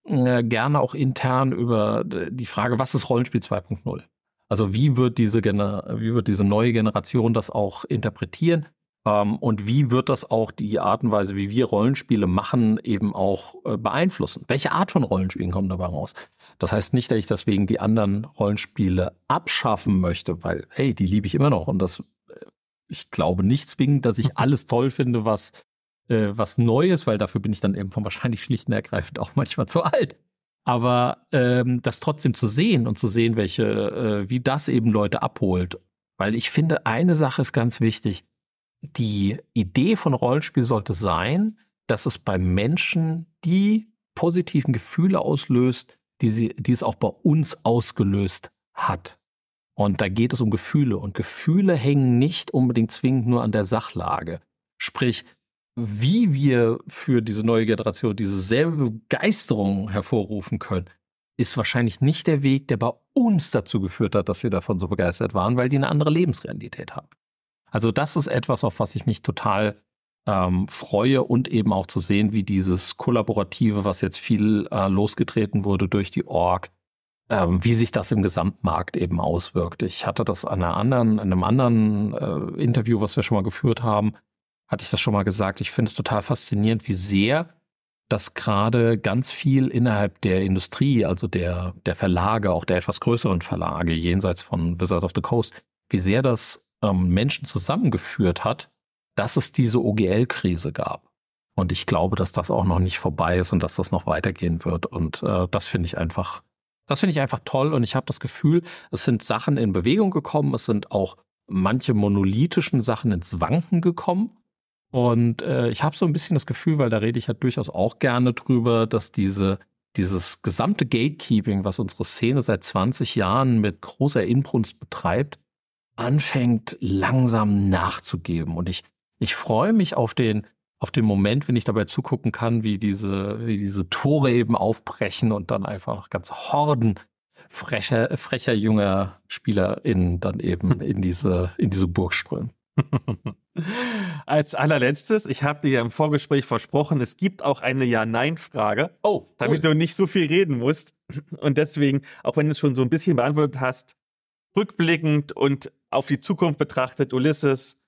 äh, gerne auch intern über die Frage, was ist Rollenspiel 2.0? Also wie wird diese, wie wird diese neue Generation das auch interpretieren? Ähm, und wie wird das auch die Art und Weise, wie wir Rollenspiele machen, eben auch äh, beeinflussen? Welche Art von Rollenspielen kommen dabei raus? Das heißt nicht, dass ich deswegen die anderen Rollenspiele abschaffen möchte, weil, hey, die liebe ich immer noch. Und das, äh, ich glaube nicht zwingend, dass ich alles toll finde, was, äh, was Neues, weil dafür bin ich dann eben von wahrscheinlich schlicht und ergreifend auch manchmal zu alt. Aber ähm, das trotzdem zu sehen und zu sehen, welche, äh, wie das eben Leute abholt. Weil ich finde, eine Sache ist ganz wichtig die Idee von Rollenspiel sollte sein, dass es bei Menschen die positiven Gefühle auslöst, die, sie, die es auch bei uns ausgelöst hat. Und da geht es um Gefühle. Und Gefühle hängen nicht unbedingt zwingend nur an der Sachlage. Sprich, wie wir für diese neue Generation diese selbe Begeisterung hervorrufen können, ist wahrscheinlich nicht der Weg, der bei uns dazu geführt hat, dass wir davon so begeistert waren, weil die eine andere Lebensrealität haben. Also das ist etwas, auf was ich mich total ähm, freue und eben auch zu sehen, wie dieses Kollaborative, was jetzt viel äh, losgetreten wurde durch die Org, ähm, wie sich das im Gesamtmarkt eben auswirkt. Ich hatte das an einer anderen, in einem anderen äh, Interview, was wir schon mal geführt haben, hatte ich das schon mal gesagt. Ich finde es total faszinierend, wie sehr das gerade ganz viel innerhalb der Industrie, also der, der Verlage, auch der etwas größeren Verlage jenseits von Wizards of the Coast, wie sehr das ähm, Menschen zusammengeführt hat, dass es diese OGL-Krise gab. Und ich glaube, dass das auch noch nicht vorbei ist und dass das noch weitergehen wird. Und äh, das finde ich einfach, das finde ich einfach toll. Und ich habe das Gefühl, es sind Sachen in Bewegung gekommen. Es sind auch manche monolithischen Sachen ins Wanken gekommen. Und äh, ich habe so ein bisschen das Gefühl, weil da rede ich ja durchaus auch gerne drüber, dass diese dieses gesamte Gatekeeping, was unsere Szene seit 20 Jahren mit großer Inbrunst betreibt, anfängt langsam nachzugeben. Und ich, ich freue mich auf den, auf den Moment, wenn ich dabei zugucken kann, wie diese, wie diese Tore eben aufbrechen und dann einfach ganz Horden frecher, frecher junger SpielerInnen dann eben in diese, in diese Burg strömen. Als allerletztes, ich habe dir ja im Vorgespräch versprochen, es gibt auch eine Ja-Nein-Frage. Oh, cool. damit du nicht so viel reden musst. Und deswegen, auch wenn du es schon so ein bisschen beantwortet hast, rückblickend und auf die Zukunft betrachtet, Ulysses,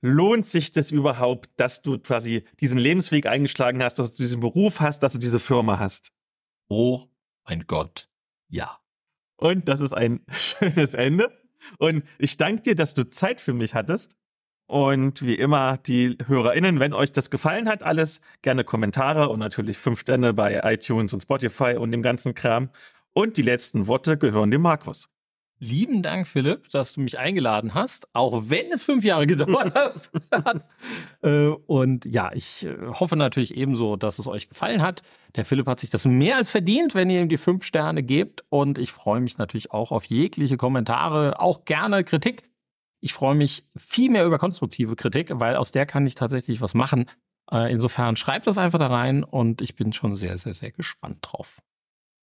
lohnt sich das überhaupt, dass du quasi diesen Lebensweg eingeschlagen hast, dass du diesen Beruf hast, dass du diese Firma hast? Oh mein Gott, ja. Und das ist ein schönes Ende. Und ich danke dir, dass du Zeit für mich hattest. Und wie immer, die HörerInnen, wenn euch das gefallen hat, alles gerne Kommentare und natürlich fünf Sterne bei iTunes und Spotify und dem ganzen Kram. Und die letzten Worte gehören dem Markus. Lieben Dank, Philipp, dass du mich eingeladen hast, auch wenn es fünf Jahre gedauert hat. Äh, und ja, ich äh, hoffe natürlich ebenso, dass es euch gefallen hat. Der Philipp hat sich das mehr als verdient, wenn ihr ihm die fünf Sterne gebt. Und ich freue mich natürlich auch auf jegliche Kommentare, auch gerne Kritik. Ich freue mich viel mehr über konstruktive Kritik, weil aus der kann ich tatsächlich was machen. Äh, insofern schreibt das einfach da rein und ich bin schon sehr, sehr, sehr gespannt drauf.